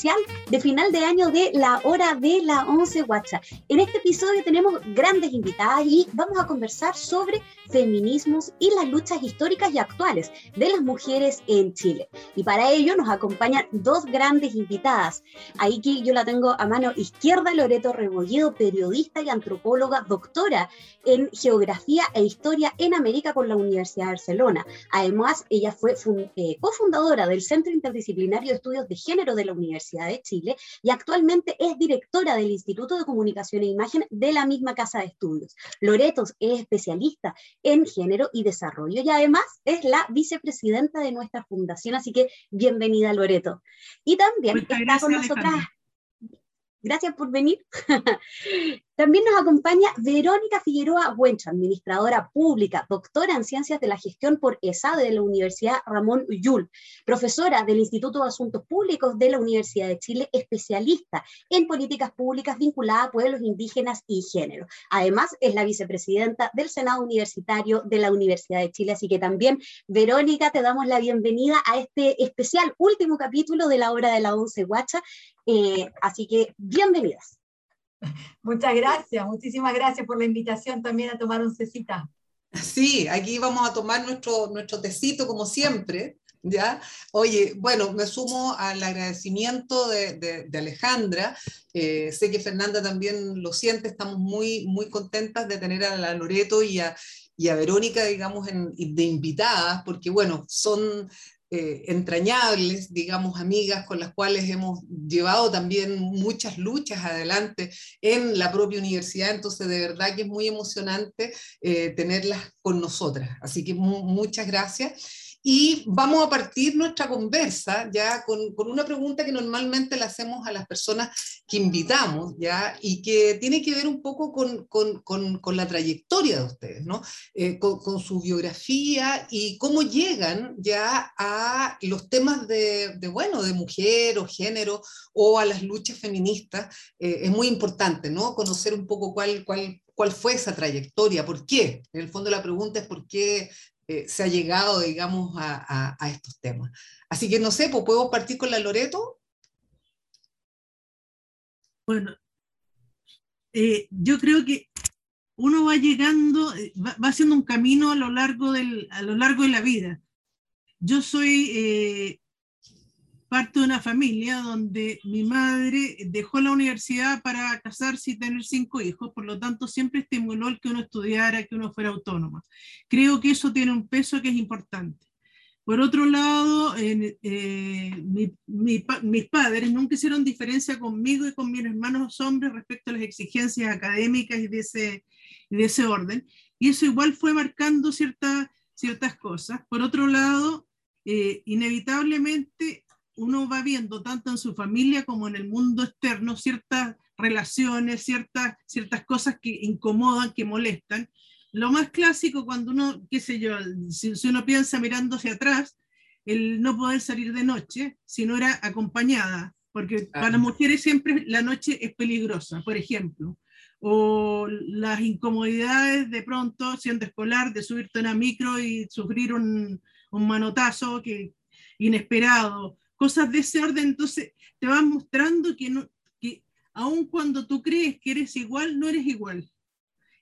especial de final de año de la hora de la 11 WhatsApp. En este episodio tenemos grandes invitadas y vamos a conversar sobre feminismos y las luchas históricas y actuales de las mujeres en Chile. Y para ello nos acompañan dos grandes invitadas. Ahí que yo la tengo a mano izquierda, Loreto Rebolledo, periodista y antropóloga, doctora en Geografía e Historia en América con la Universidad de Barcelona. Además, ella fue eh, cofundadora del Centro Interdisciplinario de Estudios de Género de la Universidad de Chile y actualmente es directora del Instituto de Comunicación e Imagen de la misma casa de estudios. Loreto es especialista en género y desarrollo y además es la vicepresidenta de nuestra fundación, así que bienvenida Loreto. Y también está con nosotras. Gracias por venir. También nos acompaña Verónica Figueroa Buencha, administradora pública, doctora en Ciencias de la Gestión por ESADE de la Universidad Ramón Llull, profesora del Instituto de Asuntos Públicos de la Universidad de Chile, especialista en políticas públicas vinculadas a pueblos indígenas y género. Además, es la vicepresidenta del Senado Universitario de la Universidad de Chile. Así que también, Verónica, te damos la bienvenida a este especial último capítulo de la obra de la Once Guacha. Eh, así que, bienvenidas. Muchas gracias, muchísimas gracias por la invitación también a tomar un cecita. Sí, aquí vamos a tomar nuestro, nuestro tecito como siempre, ¿ya? Oye, bueno, me sumo al agradecimiento de, de, Alejandra, eh, sé que Fernanda también lo siente, estamos muy, muy contentas de tener a la Loreto y a, y a Verónica, digamos, de invitadas, porque bueno, son eh, entrañables, digamos, amigas con las cuales hemos llevado también muchas luchas adelante en la propia universidad, entonces de verdad que es muy emocionante eh, tenerlas con nosotras. Así que muchas gracias. Y vamos a partir nuestra conversa ya con, con, una pregunta que normalmente le hacemos a las personas que invitamos, ya, y que tiene que ver un poco con, con, con la trayectoria de ustedes, ¿no? Eh, con, su biografía y cómo llegan ya a los temas de, de, bueno, de mujer o género o a las luchas feministas. Eh, es muy importante, ¿no? Conocer un poco cuál, cuál, cuál fue esa trayectoria, por qué. En el fondo la pregunta es por qué eh, se ha llegado, digamos, a, estos temas. Así que no sé, pues podemos partir con la Loreto. Bueno, eh, yo creo que uno va llegando, eh, va, haciendo un camino a lo largo, del, a lo largo de la vida. Yo soy parte de una familia donde mi madre dejó la universidad para casarse y tener cinco hijos, por lo tanto siempre estimuló el que uno estudiara, que uno fuera autónoma. Creo que eso tiene un peso que es importante. Por otro lado, eh, mis padres nunca hicieron diferencia conmigo y con mis hermanos hombres respecto a las exigencias académicas y de ese, de ese orden, y eso igual fue marcando ciertas ciertas cosas. Por otro lado, eh, inevitablemente uno va viendo tanto en su familia como en el mundo externo ciertas relaciones, ciertas, ciertas cosas que incomodan, que molestan. Lo más clásico cuando uno, qué sé yo, si, uno piensa mirando hacia atrás, el no poder salir de noche, si no era acompañada, porque para las mujeres siempre la noche es peligrosa, por ejemplo, o las incomodidades de pronto, siendo escolar, de subirte a una micro y sufrir un, un manotazo que, inesperado, cosas de ese orden, entonces te van mostrando que, no, que aun cuando tú crees que eres igual, no eres igual.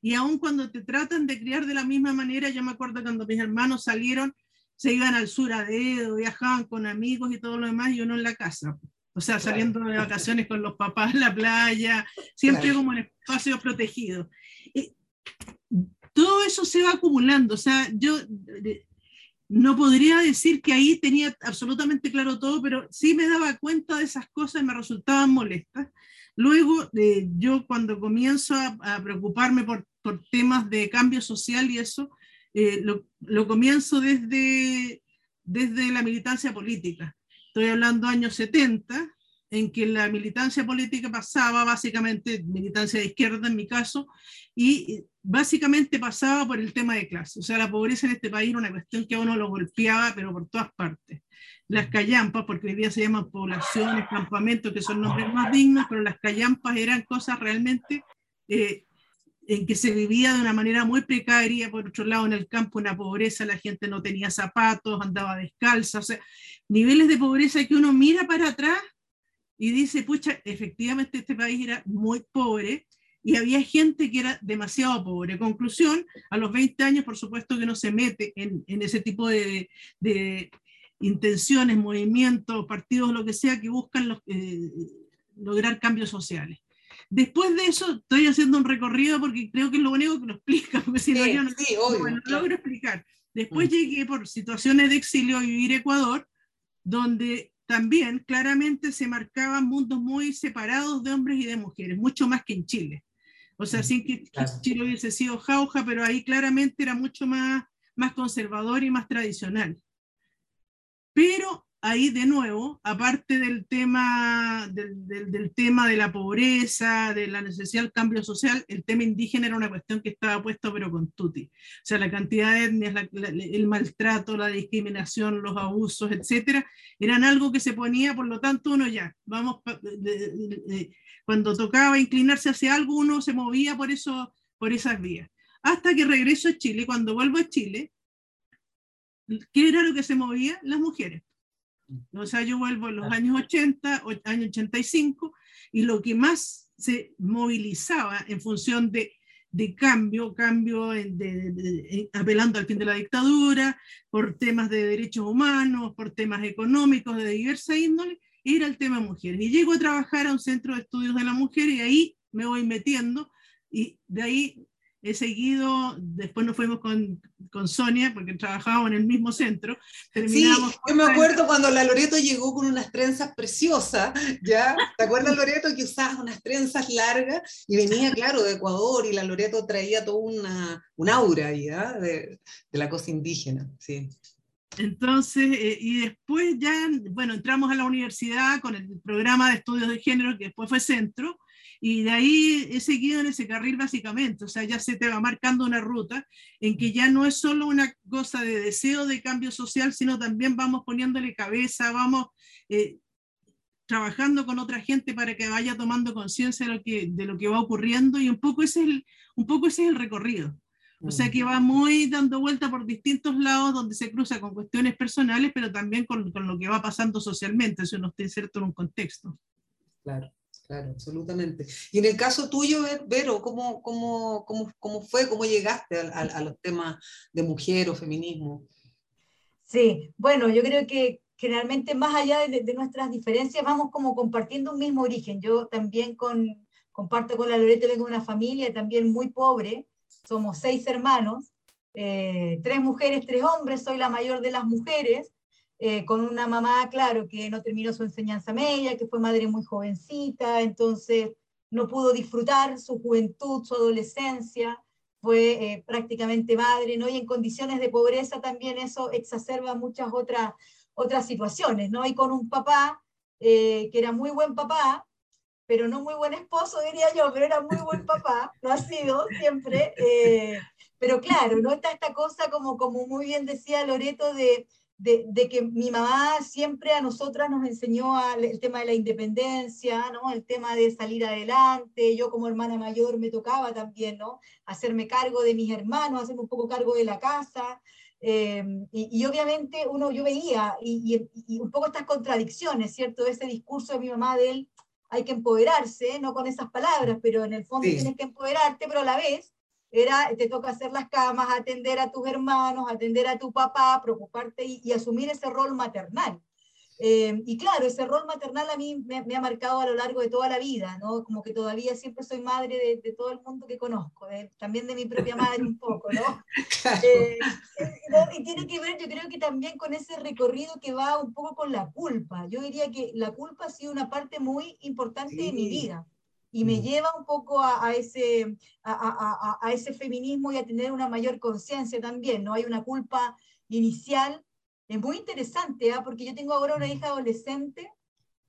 Y aun cuando te tratan de criar de la misma manera, yo me acuerdo cuando mis hermanos salieron, se iban al sur a dedo, viajaban con amigos y todo lo demás, y uno en la casa. O sea, saliendo de vacaciones con los papás en la playa, siempre como en espacios protegidos. Y todo eso se va acumulando. O sea, yo no podría decir que ahí tenía absolutamente claro todo, pero sí me daba cuenta de esas cosas y me resultaban molestas. Luego, eh, yo cuando comienzo a, preocuparme por, por, temas de cambio social y eso, eh, lo, lo, comienzo desde, desde la militancia política. Estoy hablando años 70, en que la militancia política pasaba, básicamente militancia de izquierda en mi caso, y básicamente pasaba por el tema de clase. O sea, la pobreza en este país era una cuestión que a uno lo golpeaba, pero por todas partes. Las callampas, porque hoy día se llaman poblaciones, campamentos, que son nombres más dignos, pero las callampas eran cosas realmente eh, en que se vivía de una manera muy precaria, por otro lado en el campo una pobreza, la gente no tenía zapatos, andaba descalza, o sea, niveles de pobreza que uno mira para atrás y dice, pucha, efectivamente este país era muy pobre y había gente que era demasiado pobre. Conclusión, a los 20 años, por supuesto que no se mete en, en ese tipo de, de, intenciones, movimientos, partidos, lo que sea, que buscan los, eh, lograr cambios sociales. Después de eso, estoy haciendo un recorrido porque creo que es lo único que lo explica, porque si no, yo no, sí, obvio, no, claro. logro explicar. Después Mm. llegué por situaciones de exilio a vivir a Ecuador, donde también claramente se marcaban mundos muy separados de hombres y de mujeres, mucho más que en Chile. O sea, sin que que. Chile hubiese sido jauja, pero ahí claramente era mucho más, más conservador y más tradicional. Pero ahí de nuevo, aparte del tema, del, tema de la pobreza, de la necesidad del cambio social, el tema indígena era una cuestión que estaba puesto pero con tutti. O sea, la cantidad de etnias, el maltrato, la discriminación, los abusos, etcétera, eran algo que se ponía, por lo tanto uno ya, vamos, cuando tocaba inclinarse hacia algo, uno se movía por, eso, por esas vías. Hasta que regreso a Chile, cuando vuelvo a Chile, ¿qué era lo que se movía? Las mujeres. O sea, yo vuelvo en los años 80, o- año 85, y lo que más se movilizaba en función de, de cambio, cambio en- de- de- apelando al fin de la dictadura, por temas de derechos humanos, por temas económicos de diversa índole, era el tema mujeres. Y llego a trabajar a un centro de estudios de la mujer y ahí me voy metiendo y de ahí he seguido, después nos fuimos con, con Sonia, porque trabajábamos en el mismo centro. Sí, yo me acuerdo cuando la Loreto llegó con unas trenzas preciosas, ¿ya? ¿Te acuerdas, Loreto, que usabas unas trenzas largas y venía, claro, de Ecuador y la Loreto traía toda una, un aura ahí, ¿ah? de, de la cosa indígena, sí. Entonces, eh, y después ya, bueno, entramos a la universidad con el programa de estudios de género, que después fue centro, y de ahí he seguido en ese carril básicamente, o sea, ya se te va marcando una ruta en que ya no es solo una cosa de deseo de cambio social, sino también vamos poniéndole cabeza, vamos eh, trabajando con otra gente para que vaya tomando conciencia de, lo que, de lo que va ocurriendo, y un poco ese es el, un poco ese es el recorrido. O sea que va muy dando vuelta por distintos lados donde se cruza con cuestiones personales, pero también con, con lo que va pasando socialmente, si uno está inserto en un contexto. Claro, claro, absolutamente. Y en el caso tuyo, Ver- Vero, ¿cómo, cómo, cómo, cómo fue, cómo llegaste a, a- a los temas de mujer o feminismo? Sí, bueno, yo creo que generalmente más allá de, de nuestras diferencias vamos como compartiendo un mismo origen. Yo también con, comparto con la Loreto, vengo de una familia también muy pobre, somos seis hermanos, eh, tres mujeres, tres hombres, soy la mayor de las mujeres, eh, con una mamá, claro, que no terminó su enseñanza media, que fue madre muy jovencita, entonces no pudo disfrutar su juventud, su adolescencia, fue eh, prácticamente madre, ¿no? Y en condiciones de pobreza también eso exacerba muchas otras, otras situaciones, ¿no? Y con un papá eh, que era muy buen papá, pero no muy buen esposo, diría yo, pero era muy buen papá, lo ha sido siempre. pero claro, ¿no? Está esta cosa, como, como muy bien decía Loreto, de, de, de, que mi mamá siempre a nosotras nos enseñó el tema de la independencia, ¿no? El tema de salir adelante. Yo como hermana mayor me tocaba también, ¿no? Hacerme cargo de mis hermanos, hacerme un poco cargo de la casa. Eh, y, y, obviamente uno, yo veía, y, y, y, un poco estas contradicciones, ¿cierto? Ese discurso de mi mamá de él, hay que empoderarse, no con esas palabras, pero en el fondo sí. tienes que empoderarte, pero a la vez era, te toca hacer las camas, atender a tus hermanos, atender a tu papá, preocuparte y, y asumir ese rol maternal. Eh, y claro, ese rol maternal a mí me, me, ha marcado a lo largo de toda la vida, ¿no? Como que todavía siempre soy madre de, de todo el mundo que conozco, de, también de mi propia madre un poco, ¿no? Claro. Eh, y tiene que ver, yo creo que también con ese recorrido que va un poco con la culpa. Yo diría que la culpa ha sido una parte muy importante sí. de mi vida y me lleva un poco a, a ese, a, a, a, ese feminismo y a tener una mayor conciencia también, ¿no? Hay una culpa inicial, es muy interesante, ¿eh? porque yo tengo ahora una hija adolescente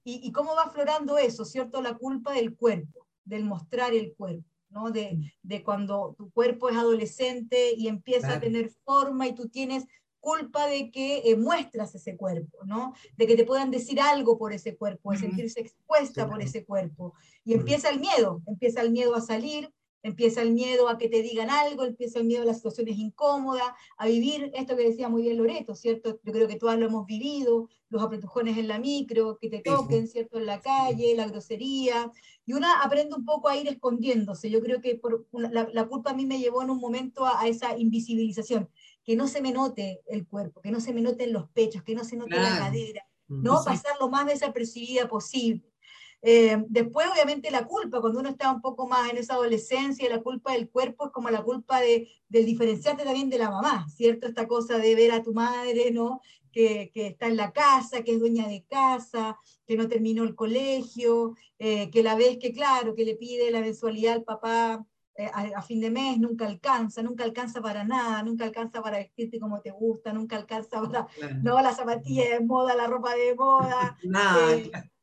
y, y, cómo va aflorando eso, ¿cierto? La culpa del cuerpo, del mostrar el cuerpo, ¿no? De, de cuando tu cuerpo es adolescente y empieza claro. a tener forma y tú tienes culpa de que eh, muestras ese cuerpo, ¿no? De que te puedan decir algo por ese cuerpo, de sentirse expuesta por ese cuerpo. Y empieza el miedo, empieza el miedo a salir, empieza el miedo a que te digan algo, empieza el miedo a las situaciones incómodas, a vivir esto que decía muy bien Loreto, ¿cierto? Yo creo que todas lo hemos vivido, los apretujones en la micro, que te toquen, ¿cierto? En la calle, la grosería, y una aprende un poco a ir escondiéndose. Yo creo que por la, culpa a mí me llevó en un momento a, esa invisibilización, que no se me note el cuerpo, que no se me noten los pechos, que no se note la cadera, no pasar lo más desapercibida posible. Eh, después, obviamente, la culpa, cuando uno está un poco más en esa adolescencia, la culpa del cuerpo es como la culpa de, del diferenciarte también de la mamá, ¿cierto? Esta cosa de ver a tu madre, ¿no? Que, que está en la casa, que es dueña de casa, que no terminó el colegio, eh, que la ves que, claro, que le pide la mensualidad al papá eh, a, fin de mes, nunca alcanza, nunca alcanza para nada, nunca alcanza para vestirte como te gusta, nunca alcanza para, no, la zapatilla de moda, la ropa de moda. nada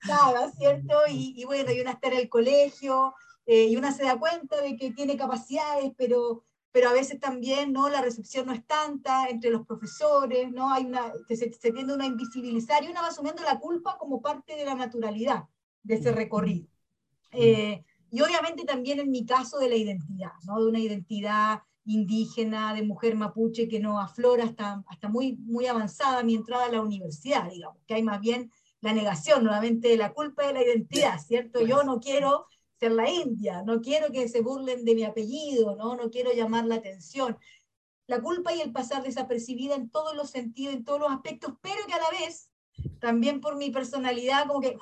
nada, ¿cierto? Y, bueno, y una está en el colegio, eh, y una se da cuenta de que tiene capacidades, pero, pero a veces también, ¿no? La recepción no es tanta entre los profesores, ¿no? Hay una, se, se tiende a invisibilizar y una va asumiendo la culpa como parte de la naturalidad de ese recorrido. Eh, y obviamente también en mi caso de la identidad, ¿no? De una identidad indígena, de mujer mapuche que no aflora hasta, hasta muy, muy avanzada mi entrada a la universidad, digamos, que hay más bien la negación nuevamente de la culpa de la identidad, ¿cierto? Yo no quiero ser la India, no quiero que se burlen de mi apellido, ¿no? No quiero llamar la atención. La culpa y el pasar desapercibida en todos los sentidos, en todos los aspectos, pero que a la vez, también por mi personalidad, como que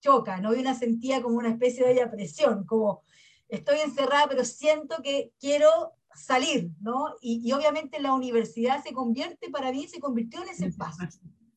choca, ¿no? Y una sentía como una especie de presión, como estoy encerrada, pero siento que quiero salir, ¿no? Y, y obviamente la universidad se convierte, para mí, se convirtió en ese espacio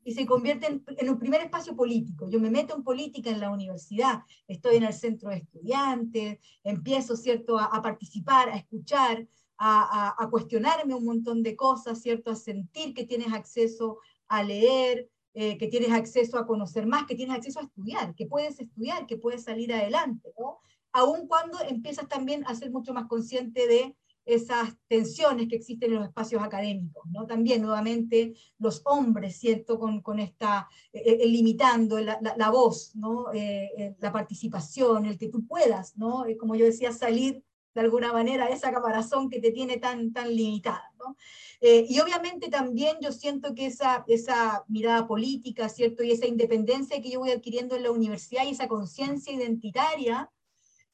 y se convierte en, un primer espacio político. Yo me meto en política en la universidad, estoy en el centro de estudiantes, empiezo, ¿cierto?, a, participar, a escuchar, a, a, cuestionarme un montón de cosas, ¿cierto?, a sentir que tienes acceso a leer, eh, que tienes acceso a conocer más, que tienes acceso a estudiar, que puedes estudiar, que puedes salir adelante, ¿no? Aun cuando empiezas también a ser mucho más consciente de esas tensiones que existen en los espacios académicos, ¿no? También, nuevamente, los hombres, ¿cierto?, con, con esta, eh, eh, limitando la, la, voz, ¿no? Eh, la participación, el que tú puedas, ¿no? como yo decía, salir de alguna manera de esa caparazón que te tiene tan, tan limitada, ¿no? y obviamente también yo siento que esa, esa mirada política, ¿cierto?, y esa independencia que yo voy adquiriendo en la universidad y esa conciencia identitaria,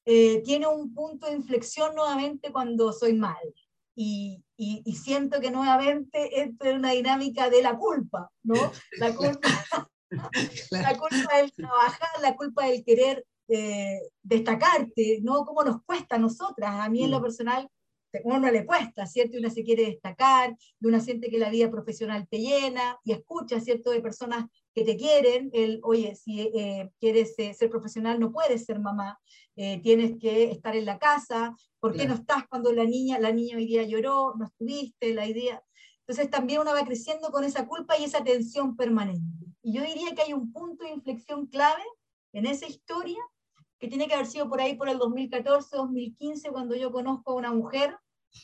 eh, tiene un punto de inflexión nuevamente cuando soy mal. Y, y, siento que nuevamente esto es una dinámica de la culpa, ¿no? La culpa, la culpa del trabajar, la culpa del querer eh, destacarte, ¿no? ¿Cómo nos cuesta a nosotras? A mí en lo mm. personal uno le cuesta, ¿cierto? Y uno se quiere destacar, y uno siente que la vida profesional te llena, y escucha, ¿cierto? De personas que te quieren, el, oye, si eh, quieres eh, ser profesional no puedes ser mamá, eh, tienes que estar en la casa, ¿por qué no estás cuando la niña, la niña hoy día lloró, no estuviste, la idea... Entonces también uno va creciendo con esa culpa y esa tensión permanente. Y yo diría que hay un punto de inflexión clave en esa historia que tiene que haber sido por ahí por el 2014, 2015, cuando yo conozco a una mujer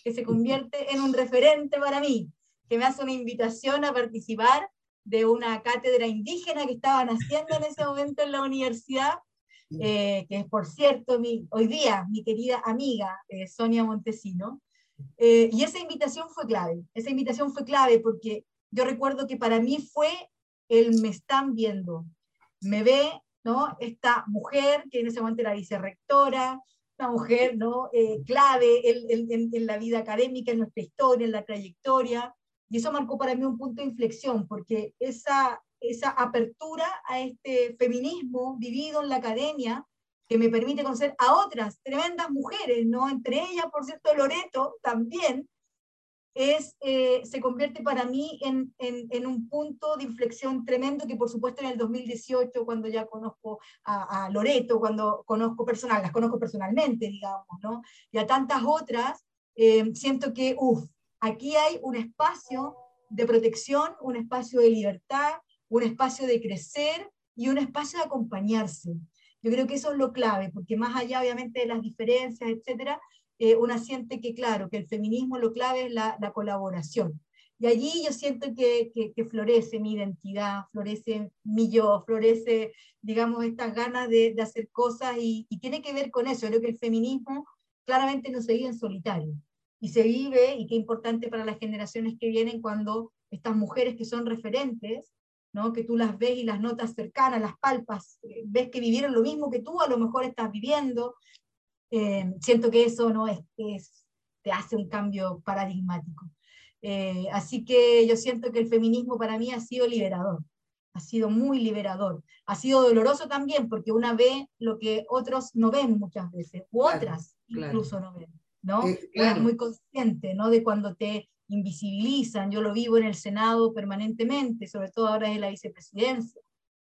que se convierte en un referente para mí, que me hace una invitación a participar de una cátedra indígena que estaban haciendo en ese momento en la universidad, eh, que es por cierto mi, hoy día mi querida amiga eh, Sonia Montesino. Eh, y esa invitación fue clave, esa invitación fue clave porque yo recuerdo que para mí fue el me están viendo, me ve ¿no? esta mujer que en ese momento era vicerrectora, una mujer ¿no? clave en, en, en la vida académica, en nuestra historia, en la trayectoria, y eso marcó para mí un punto de inflexión, porque esa, esa apertura a este feminismo vivido en la academia, que me permite conocer a otras tremendas mujeres, ¿no? entre ellas, por cierto, Loreto también, es, eh, se convierte para mí en, un punto de inflexión tremendo que por supuesto en el 2018, cuando ya conozco a, a Loreto, cuando conozco personal, las conozco personalmente, digamos, ¿no? y a tantas otras, eh, siento que, uff, Aquí hay un espacio de protección, un espacio de libertad, un espacio de crecer y un espacio de acompañarse. Yo creo que eso es lo clave, porque más allá obviamente de las diferencias, etcétera, eh, una siente que, claro, que el feminismo lo clave es la, colaboración. Y allí yo siento que, que, florece mi identidad, florece mi yo, florece, digamos, estas ganas de, de hacer cosas y, y, tiene que ver con eso. Creo que el feminismo claramente no se vive en solitario. Y se vive, y qué importante para las generaciones que vienen, cuando estas mujeres que son referentes, ¿no? que tú las ves y las notas cercanas, las palpas, eh, ves que vivieron lo mismo que tú, a lo mejor estás viviendo. Eh, siento que eso ¿no? es, es, te hace un cambio paradigmático. Eh, así que yo siento que el feminismo para mí ha sido liberador, ha sido muy liberador. Ha sido doloroso también porque una ve lo que otros no ven muchas veces, u otras incluso no ven, ¿no? Eh, muy consciente, ¿no? De cuando te invisibilizan, yo lo vivo en el Senado permanentemente, sobre todo ahora en la vicepresidencia,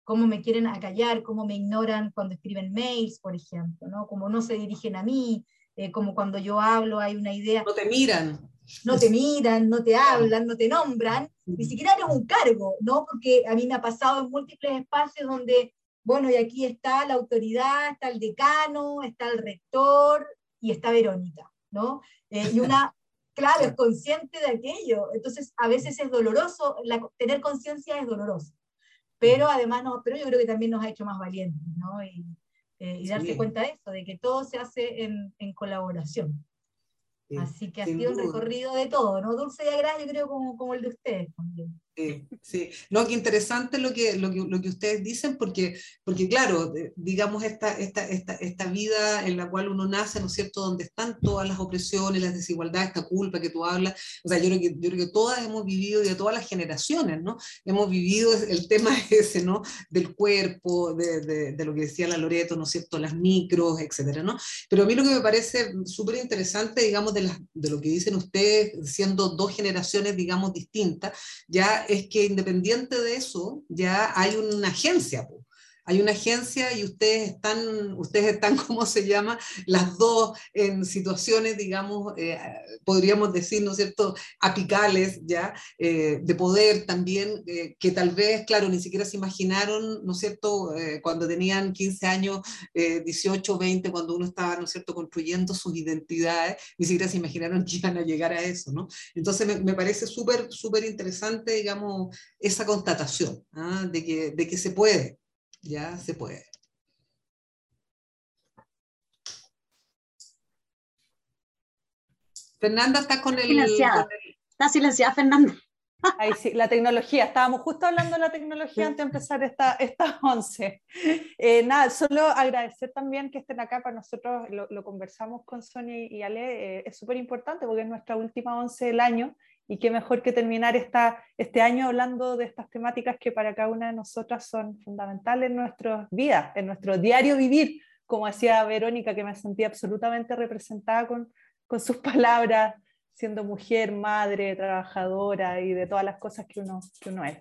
cómo me quieren acallar, cómo me ignoran cuando escriben mails, por ejemplo, ¿no? Como no se dirigen a mí, eh, como cuando yo hablo hay una idea. No te miran. No te miran, no te hablan, no te nombran, ni siquiera eres un cargo, ¿no? Porque a mí me ha pasado en múltiples espacios donde, bueno, y aquí está la autoridad, está el decano, está el rector y está Verónica, ¿no? Eh, y una, claro, es consciente de aquello. Entonces, a veces es doloroso, tener conciencia es doloroso. Pero además, no, pero yo creo que también nos ha hecho más valientes, ¿no? Y, eh, y darse cuenta de eso, de que todo se hace en, en colaboración. Así que ha sido un recorrido de todo, ¿no? Dulce y agradable, yo creo, como, como el de ustedes también. Sí, sí. No, qué interesante lo que, lo que, lo que ustedes dicen, porque, porque claro, digamos, esta, esta, esta, esta vida en la cual uno nace, ¿no es cierto?, donde están todas las opresiones, las desigualdades, esta culpa que tú hablas, o sea, yo creo que, yo creo que todas hemos vivido, y de todas las generaciones, ¿no? Hemos vivido el tema ese, ¿no?, del cuerpo, de, de, de lo que decía la Loreto, ¿no es cierto?, las micros, etcétera, ¿no? Pero a mí lo que me parece súper interesante, digamos, de, las, de lo que dicen ustedes, siendo dos generaciones, digamos, distintas, ya es que independiente de eso, ya hay una agencia. Hay una agencia y ustedes están, ustedes están, ¿cómo se llama? Las dos en situaciones, digamos, eh, podríamos decir, ¿no es cierto?, apicales, ¿ya? Eh, de poder también, eh, que tal vez, claro, ni siquiera se imaginaron, ¿no es cierto?, cuando tenían 15 años, 18, 20, cuando uno estaba, ¿no es cierto?, construyendo sus identidades, ni siquiera se imaginaron que iban a llegar a eso, ¿no? Entonces me, parece súper, súper interesante, digamos, esa constatación, ¿ah? de, que, de que se puede ya se puede. Fernanda, está con el, silenciada. Está silenciada, Fernanda. Ahí sí, la tecnología. Estábamos justo hablando de la tecnología antes de empezar esta, esta 11. Eh, nada, solo agradecer también que estén acá para nosotros, lo, conversamos con Sonia y Ale, eh, es súper importante porque es nuestra última 11 del año y qué mejor que terminar esta, este año hablando de estas temáticas que para cada una de nosotras son fundamentales en nuestras vidas, en nuestro diario vivir, como decía Verónica, que me sentía absolutamente representada con, con sus palabras, siendo mujer, madre, trabajadora y de todas las cosas que uno, que uno es.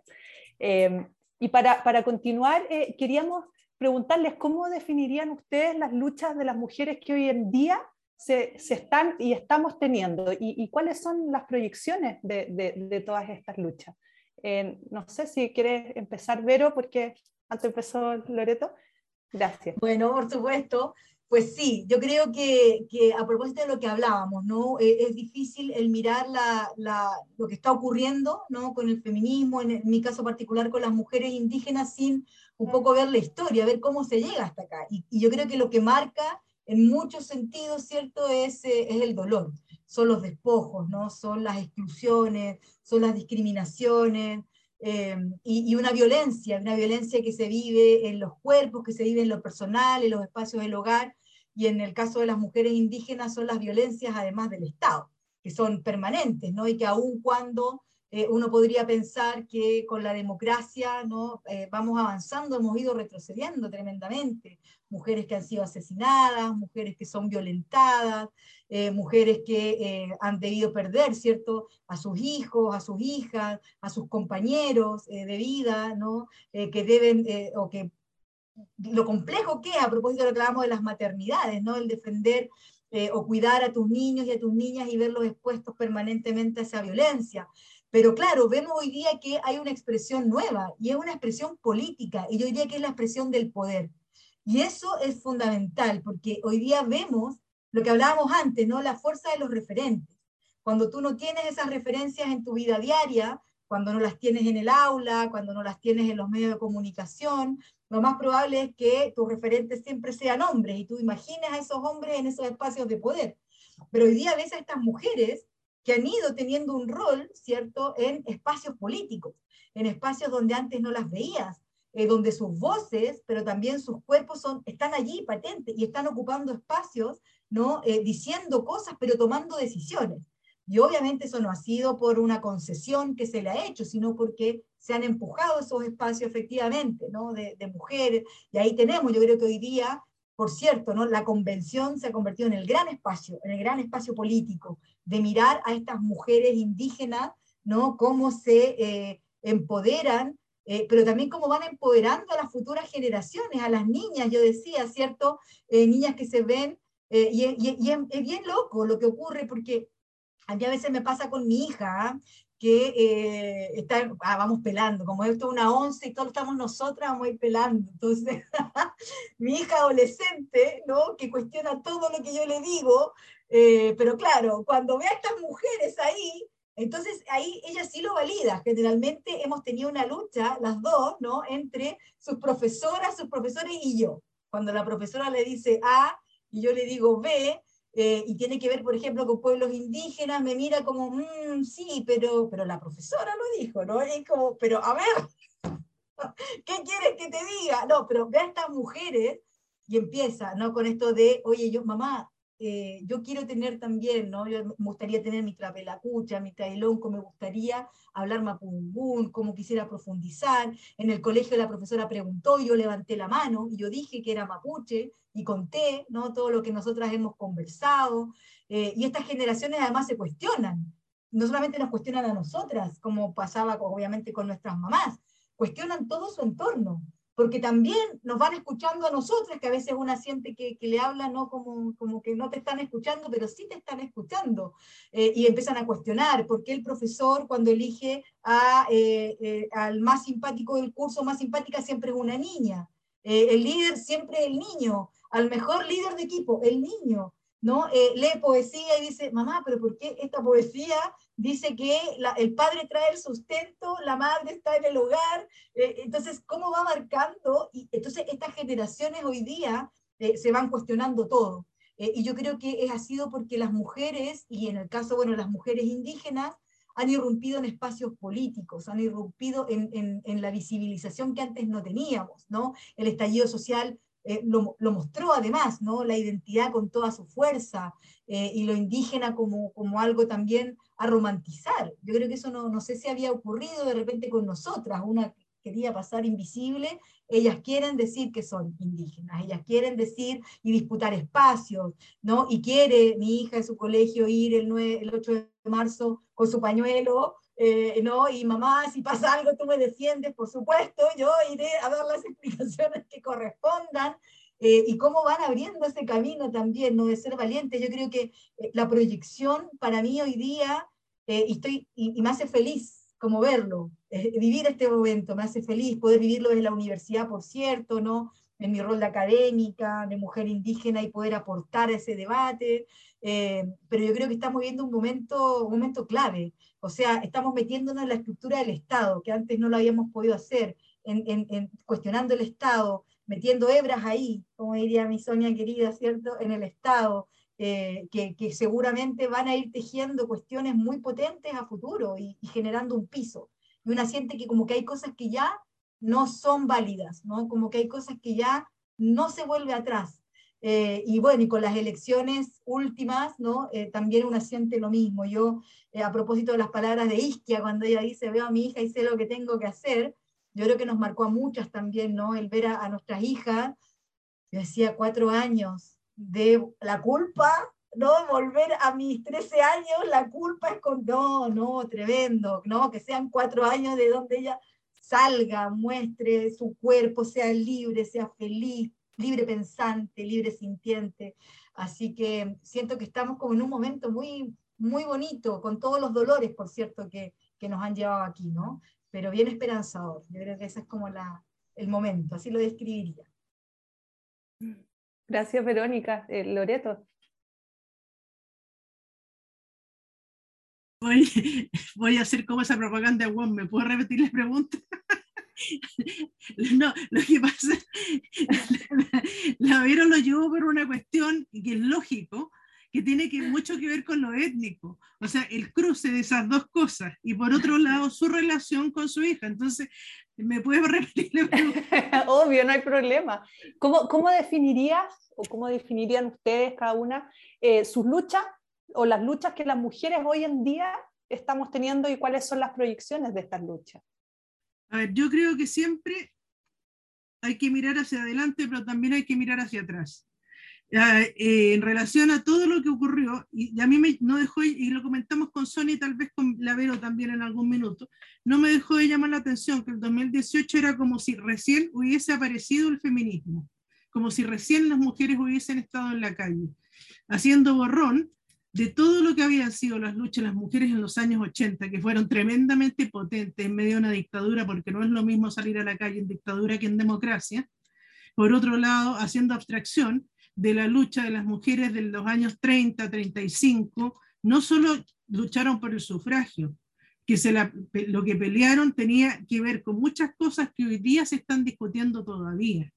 Eh, y para, para continuar, eh, queríamos preguntarles cómo definirían ustedes las luchas de las mujeres que hoy en día se, están y estamos teniendo y, cuáles son las proyecciones de, todas estas luchas. Eh, no sé si quieres empezar, Vero, porque antes empezó Loreto. Gracias. Bueno, por supuesto. Pues sí, yo creo que, a propósito de lo que hablábamos, ¿no? Eh, es, difícil el mirar lo que está ocurriendo ¿no? con el feminismo, en, mi caso particular con las mujeres indígenas, sin un poco ver la historia, ver cómo se llega hasta acá. y yo creo que lo que marca en muchos sentidos, ¿cierto? Es, eh, es el dolor, son los despojos, ¿no? Son las exclusiones, son las discriminaciones, eh, y, una violencia, una violencia que se vive en los cuerpos, que se vive en lo personal, en los espacios del hogar, y en el caso de las mujeres indígenas son las violencias además del Estado, que son permanentes, ¿no? Y que aun cuando eh, uno podría pensar que con la democracia ¿no? vamos avanzando, hemos ido retrocediendo tremendamente, mujeres que han sido asesinadas, mujeres que son violentadas, eh, mujeres que eh, han debido perder, ¿cierto?, a sus hijos, a sus hijas, a sus compañeros eh, de vida, ¿no?, que deben, o que lo complejo que es, a propósito de lo que hablamos de las maternidades, ¿no?, el defender o cuidar a tus niños y a tus niñas y verlos expuestos permanentemente a esa violencia. Pero claro, vemos hoy día que hay una expresión nueva y es una expresión política, y yo diría que es la expresión del poder. Y eso es fundamental, porque hoy día vemos lo que hablábamos antes, ¿no? La fuerza de los referentes. Cuando tú no tienes esas referencias en tu vida diaria, cuando no las tienes en el aula, cuando no las tienes en los medios de comunicación, lo más probable es que tus referentes siempre sean hombres y tú imagines a esos hombres en esos espacios de poder. Pero hoy día ves a estas mujeres que han ido teniendo un rol, ¿cierto?, en espacios políticos, en espacios donde antes no las veías, eh, donde sus voces, pero también sus cuerpos son, están allí patentes y están ocupando espacios, ¿no? Eh, diciendo cosas, pero tomando decisiones. Y obviamente eso no ha sido por una concesión que se le ha hecho, sino porque se han empujado esos espacios efectivamente, ¿no? De, de mujeres. Y ahí tenemos, yo creo que hoy día por cierto, ¿no? la convención se ha convertido en el gran espacio, en el gran espacio político, de mirar a estas mujeres indígenas, ¿no? cómo se eh, empoderan, eh, pero también cómo van empoderando a las futuras generaciones, a las niñas, yo decía, ¿cierto? Eh, niñas que se ven, y, es bien loco lo que ocurre, porque a mí a veces me pasa con mi hija, ¿ah? Que eh, está, ah, vamos pelando, como esto es una once y todos estamos nosotras, vamos a ir pelando. Entonces, mi hija adolescente, ¿no? que cuestiona todo lo que yo le digo, eh, pero claro, cuando ve a estas mujeres ahí, entonces ahí ella sí lo valida. Generalmente hemos tenido una lucha, las dos, ¿no? entre sus profesoras, sus profesores y yo. Cuando la profesora le dice A y yo le digo B, eh, y tiene que ver, por ejemplo, con pueblos indígenas, me mira como, mmm, sí, pero, pero la profesora lo dijo, ¿no? Es como, pero a ver, ¿qué quieres que te diga? No, pero ve a estas mujeres y empieza, ¿no? Con esto de, oye, yo, mamá, eh, yo quiero tener también, ¿no? Yo me gustaría tener mi trapelacucha, mi tailonco, me gustaría hablar mapumbún, como quisiera profundizar. En el colegio la profesora preguntó, y yo levanté la mano y yo dije que era mapuche y conté, ¿no? Todo lo que nosotras hemos conversado. Eh, y estas generaciones además se cuestionan. No solamente nos cuestionan a nosotras, como pasaba obviamente con nuestras mamás, cuestionan todo su entorno porque también nos van escuchando a nosotras, que a veces una siente que, que le habla ¿no? como, como que no te están escuchando, pero sí te están escuchando, eh, y empiezan a cuestionar por qué el profesor cuando elige a, eh, eh, al más simpático del curso, más simpática, siempre es una niña, el líder siempre es el niño, al mejor líder de equipo, el niño, ¿no? lee poesía y dice, mamá, pero ¿por qué esta poesía dice que el padre trae el sustento, la madre está en el hogar, eh, entonces, ¿cómo va marcando? Y entonces estas generaciones hoy día eh, se van cuestionando todo. Eh, y yo creo que ha sido porque las mujeres, y en el caso, bueno, las mujeres indígenas, han irrumpido en espacios políticos, han irrumpido en, en, en la visibilización que antes no teníamos, ¿no? El estallido social eh, lo, mostró además, ¿no? La identidad con toda su fuerza eh, y lo indígena como, como algo también a romantizar. Yo creo que eso no, no sé si había ocurrido de repente con nosotras, una quería pasar invisible, ellas quieren decir que son indígenas, ellas quieren decir y disputar espacios, ¿no? Y quiere mi hija en su colegio ir el, 9, el 8 de marzo con su pañuelo eh, ¿no? Y mamá, si pasa algo, tú me defiendes, por supuesto, yo iré a dar las explicaciones que correspondan. Eh, y cómo van abriendo ese camino también, ¿no? De ser valientes. Yo creo que eh, la proyección para mí hoy día, y, estoy, y, me hace feliz como verlo, vivir este momento, me hace feliz poder vivirlo desde la universidad, por cierto, ¿no? En mi rol de académica, de mujer indígena y poder aportar a ese debate. pero yo creo que estamos viviendo un momento, un momento clave. O sea, estamos metiéndonos en la estructura del Estado, que antes no lo habíamos podido hacer, en, cuestionando el Estado, metiendo hebras ahí, como diría mi Sonia querida, ¿cierto?, en el Estado, eh, que, seguramente van a ir tejiendo cuestiones muy potentes a futuro y, generando un piso. Y una siente que como que hay cosas que ya no son válidas, ¿no? Como que hay cosas que ya no se vuelve atrás. Eh, y bueno, y con las elecciones últimas, ¿no? Eh, también una siente lo mismo. Yo, eh, a propósito de las palabras de Isquia, cuando ella dice, veo a mi hija y sé lo que tengo que hacer, yo creo que nos marcó a muchas también, ¿no? El ver a, nuestras hijas, yo decía cuatro años, de la culpa, ¿no? Volver a mis 13 años, la culpa es con, no, no, tremendo, ¿no? Que sean cuatro años de donde ella salga, muestre su cuerpo, sea libre, sea feliz, libre pensante, libre sintiente. Así que siento que estamos como en un momento muy, muy bonito, con todos los dolores, por cierto, que, que nos han llevado aquí, ¿no? Pero bien esperanzador. Yo creo que ese es como la, el momento, así lo describiría. Gracias, Verónica. Eh, Loreto. Voy, voy, a hacer como esa propaganda, ¿me puedo repetir la pregunta? no, lo que pasa, la, la Vero lo llevó por una cuestión que es lógico, que tiene que, mucho que ver con lo étnico, o sea, el cruce de esas dos cosas, y por otro lado, su relación con su hija. Entonces, ¿me puedes repetir la pregunta? Obvio, no hay problema. ¿Cómo, cómo definirías o cómo definirían ustedes cada una eh, sus luchas o las luchas que las mujeres hoy en día estamos teniendo y cuáles son las proyecciones de estas luchas? A ver, yo creo que siempre hay que mirar hacia adelante, pero también hay que mirar hacia atrás. Eh, en relación a todo lo que ocurrió, y, a mí me, no dejó, y lo comentamos con Sony, tal vez con Lavero también en algún minuto, no me dejó de llamar la atención que el 2018 era como si recién hubiese aparecido el feminismo, como si recién las mujeres hubiesen estado en la calle, haciendo borrón de todo lo que habían sido las luchas de las mujeres en los años 80, que fueron tremendamente potentes en medio de una dictadura, porque no es lo mismo salir a la calle en dictadura que en democracia. Por otro lado, haciendo abstracción de la lucha de las mujeres de los años 30, 35, no solo lucharon por el sufragio, que se lo que pelearon tenía que ver con muchas cosas que hoy día se están discutiendo todavía.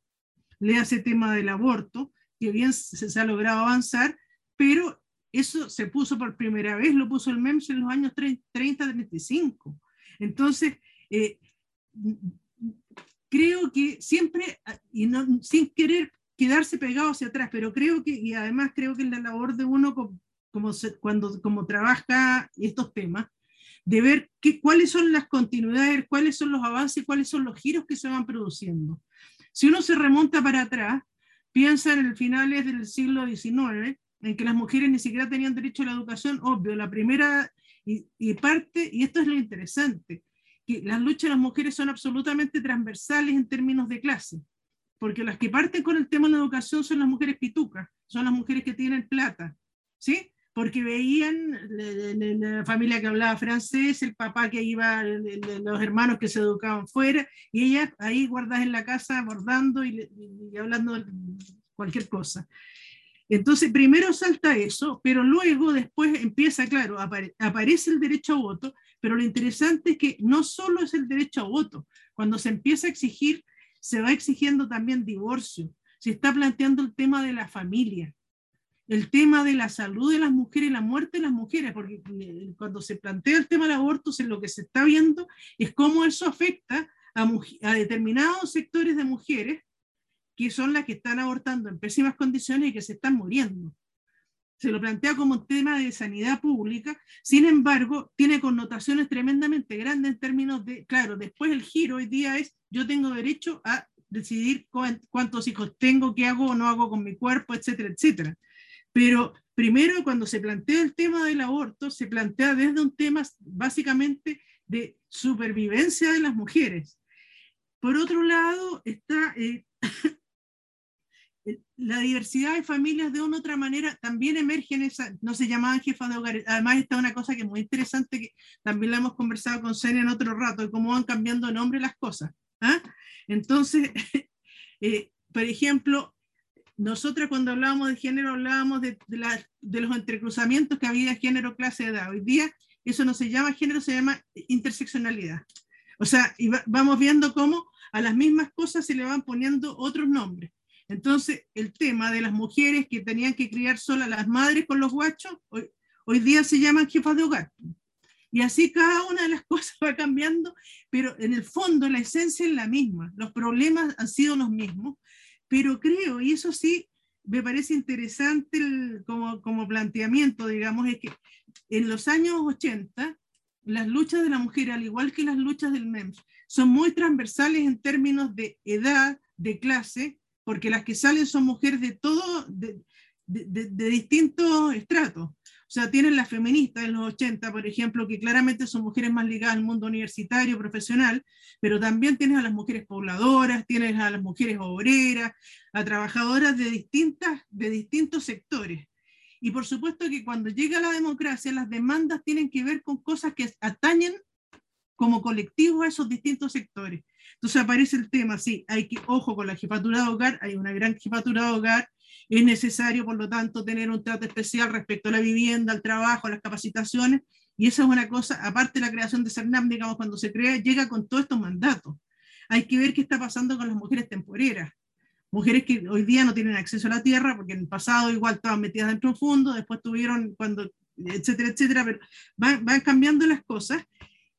Le hace tema del aborto, que bien se, se, ha logrado avanzar, pero eso se puso por primera vez, lo puso el MEMS en los años 30-35. Entonces, eh, creo que siempre, y no, sin querer quedarse pegado hacia atrás, pero creo que, y además creo que la labor de uno como, cuando como trabaja estos temas, de ver qué, cuáles son las continuidades, cuáles son los avances, cuáles son los giros que se van produciendo. Si uno se remonta para atrás, piensa en el finales del siglo XIX, en que las mujeres ni siquiera tenían derecho a la educación, obvio, la primera y, parte, y esto es lo interesante, que las luchas de las mujeres son absolutamente transversales en términos de clase porque las que parten con el tema de la educación son las mujeres pitucas, son las mujeres que tienen plata, ¿sí? Porque veían la, familia que hablaba francés, el papá que iba, los hermanos que se educaban fuera, y ellas ahí guardadas en la casa bordando y, y hablando cualquier cosa. Entonces, primero salta eso, pero luego después empieza, claro, apare, aparece el derecho a voto, pero lo interesante es que no solo es el derecho a voto, cuando se empieza a exigir se va exigiendo también divorcio, se está planteando el tema de la familia, el tema de la salud de las mujeres y la muerte de las mujeres, porque eh, cuando se plantea el tema del aborto, lo que se está viendo es cómo eso afecta a determinados sectores de mujeres que son las que están abortando en pésimas condiciones y que se están muriendo. Se lo plantea como un tema de sanidad pública, sin embargo, tiene connotaciones tremendamente grandes en términos de, claro, después el giro hoy día es yo tengo derecho a decidir cuántos hijos tengo, qué hago o no hago con mi cuerpo, etcétera, etcétera. Pero primero, cuando se plantea el tema del aborto, se plantea desde un tema básicamente de supervivencia de las mujeres. Por otro lado, está eh, la diversidad de familias de una otra manera también emerge en esa, no se llamaban jefas de hogar. Además, está una cosa que es muy interesante, que también la hemos conversado con Senia en otro rato, de cómo van cambiando de nombre las cosas. ¿ah? Entonces, eh, por ejemplo, nosotras cuando hablábamos de género hablábamos de, de, los entrecruzamientos que había género, clase, edad. Hoy día eso no se llama género, se llama interseccionalidad. O sea, y va, vamos viendo cómo a las mismas cosas se le van poniendo otros nombres. Entonces, el tema de las mujeres que tenían que criar solas las madres con los guachos, hoy, día se llaman jefas de hogar. Y así cada una de las cosas va cambiando, pero en el fondo la esencia es la misma, los problemas han sido los mismos, pero creo, y eso sí me parece interesante como, como planteamiento, digamos, es que en los años 80 las luchas de la mujer, al igual que las luchas del MEMS, son muy transversales en términos de edad, de clase, porque las que salen son mujeres de todo, de, de, de, de distintos estratos. O sea, tienen las feministas en los 80, por ejemplo, que claramente son mujeres más ligadas al mundo universitario, profesional, pero también tienes a las mujeres pobladoras, tienes a las mujeres obreras, a trabajadoras de, distintas, de distintos sectores. Y por supuesto que cuando llega la democracia, las demandas tienen que ver con cosas que atañen como colectivo a esos distintos sectores. Entonces aparece el tema, sí, hay que, ojo con la jefatura de hogar, hay una gran jefatura de hogar, es necesario, por lo tanto, tener un trato especial respecto a la vivienda, al trabajo, a las capacitaciones, y esa es una cosa, aparte de la creación de CERNAM, digamos, cuando se crea, llega con todos estos mandatos. hay que ver qué está pasando con las mujeres temporeras. Mujeres que hoy día no tienen acceso a la tierra, porque en el pasado igual estaban metidas dentro de un fondo, después tuvieron cuando, etcétera, etcétera, pero van, van cambiando las cosas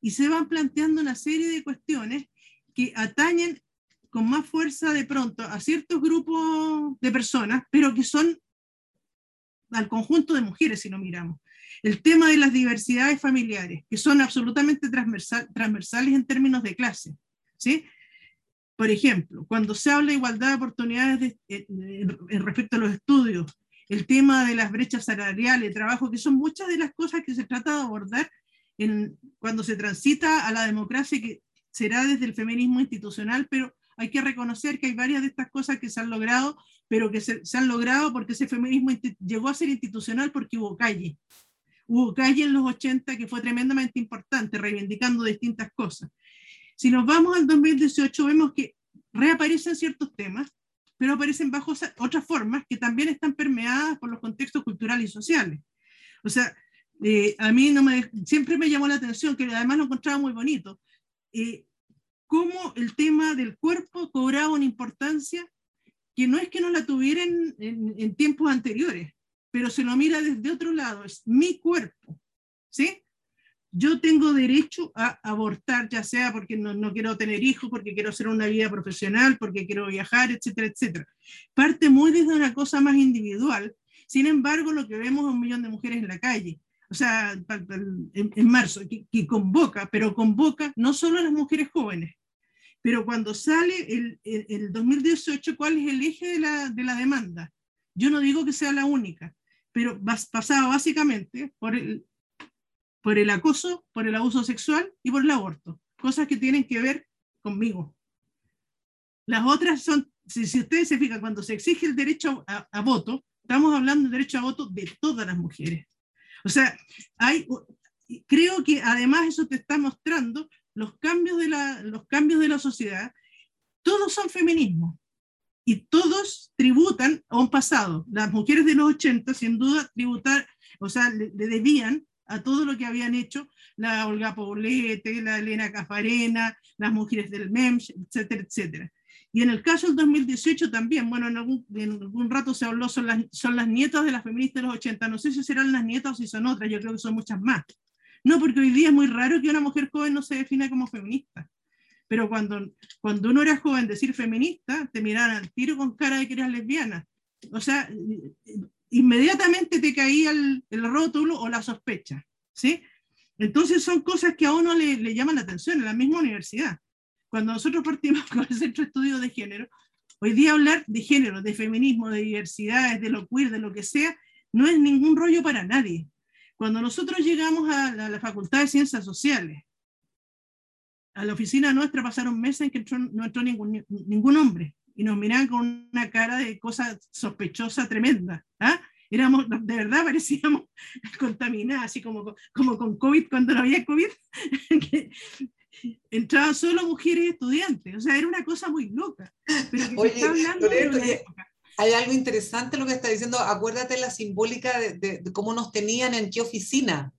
y se van planteando una serie de cuestiones que atañen con más fuerza de pronto a ciertos grupos de personas, pero que son al conjunto de mujeres, si no miramos. El tema de las diversidades familiares, que son absolutamente transversal, transversales en términos de clase. ¿sí? Por ejemplo, cuando se habla de igualdad de oportunidades en respecto a los estudios, el tema de las brechas salariales, trabajo, que son muchas de las cosas que se trata de abordar en, cuando se transita a la democracia, que será desde el feminismo institucional, pero hay que reconocer que hay varias de estas cosas que se han logrado, pero que se, han logrado porque ese feminismo llegó a ser institucional porque hubo calle. Hubo calle en los 80 que fue tremendamente importante, reivindicando distintas cosas. Si nos vamos al 2018, vemos que reaparecen ciertos temas, pero aparecen bajo otras formas que también están permeadas por los contextos culturales y sociales. O sea, eh, a mí siempre me llamó la atención, que además lo encontraba muy bonito, eh, cómo el tema del cuerpo cobraba una importancia que no es que no la tuvieran en, tiempos anteriores, pero se lo mira desde otro lado, es mi cuerpo, ¿sí? Yo tengo derecho a abortar, ya sea porque no, no, quiero tener hijos, porque quiero hacer una vida profesional, porque quiero viajar, etcétera, etcétera. Parte muy desde una cosa más individual. Sin embargo, lo que vemos es un millón de mujeres en la calle o sea, en, marzo, que, que, convoca, pero convoca no solo a las mujeres jóvenes, pero cuando sale el, el, 2018, ¿cuál es el eje de la, de la, demanda? Yo no digo que sea la única, pero pasaba básicamente por el, por el acoso, por el abuso sexual y por el aborto, cosas que tienen que ver conmigo. Las otras son, si, si ustedes se fijan, cuando se exige el derecho a, a, voto, estamos hablando del derecho a voto de todas las mujeres. O sea, hay, creo que además eso te está mostrando los cambios de la, los cambios de la sociedad, todos son feminismo y todos tributan a un pasado. Las mujeres de los 80 sin duda tributar, o sea, le, debían a todo lo que habían hecho la Olga Poblete, la Elena Cafarena, las mujeres del MEMS, etcétera, etcétera. Y en el caso del 2018 también, bueno, en algún, en algún rato se habló, son las, son las nietas de las feministas de los 80, no sé si serán las nietas o si son otras, yo creo que son muchas más. No, porque hoy día es muy raro que una mujer joven no se defina como feminista. Pero cuando, cuando uno era joven, decir feminista, te miraban al tiro con cara de que eras lesbiana. O sea, inmediatamente te caía el, el rótulo o la sospecha. ¿sí? Entonces son cosas que a uno le, le llaman la atención en la misma universidad. Cuando nosotros partimos con el Centro de Estudios de Género, hoy día hablar de género, de feminismo, de diversidades, de lo queer, de lo que sea, no es ningún rollo para nadie. Cuando nosotros llegamos a la, Facultad de Ciencias Sociales, a la oficina nuestra pasaron meses en que no entró ningún, ningún hombre y nos miraban con una cara de cosa sospechosa tremenda. ¿ah? Éramos, de verdad parecíamos contaminadas, así como, como con COVID cuando no había COVID, entraban solo mujeres estudiantes, o sea, era una cosa muy loca. Pero que Oye, está hablando de época hay algo interesante lo que está diciendo. Acuérdate la simbólica de, cómo nos tenían en qué oficina,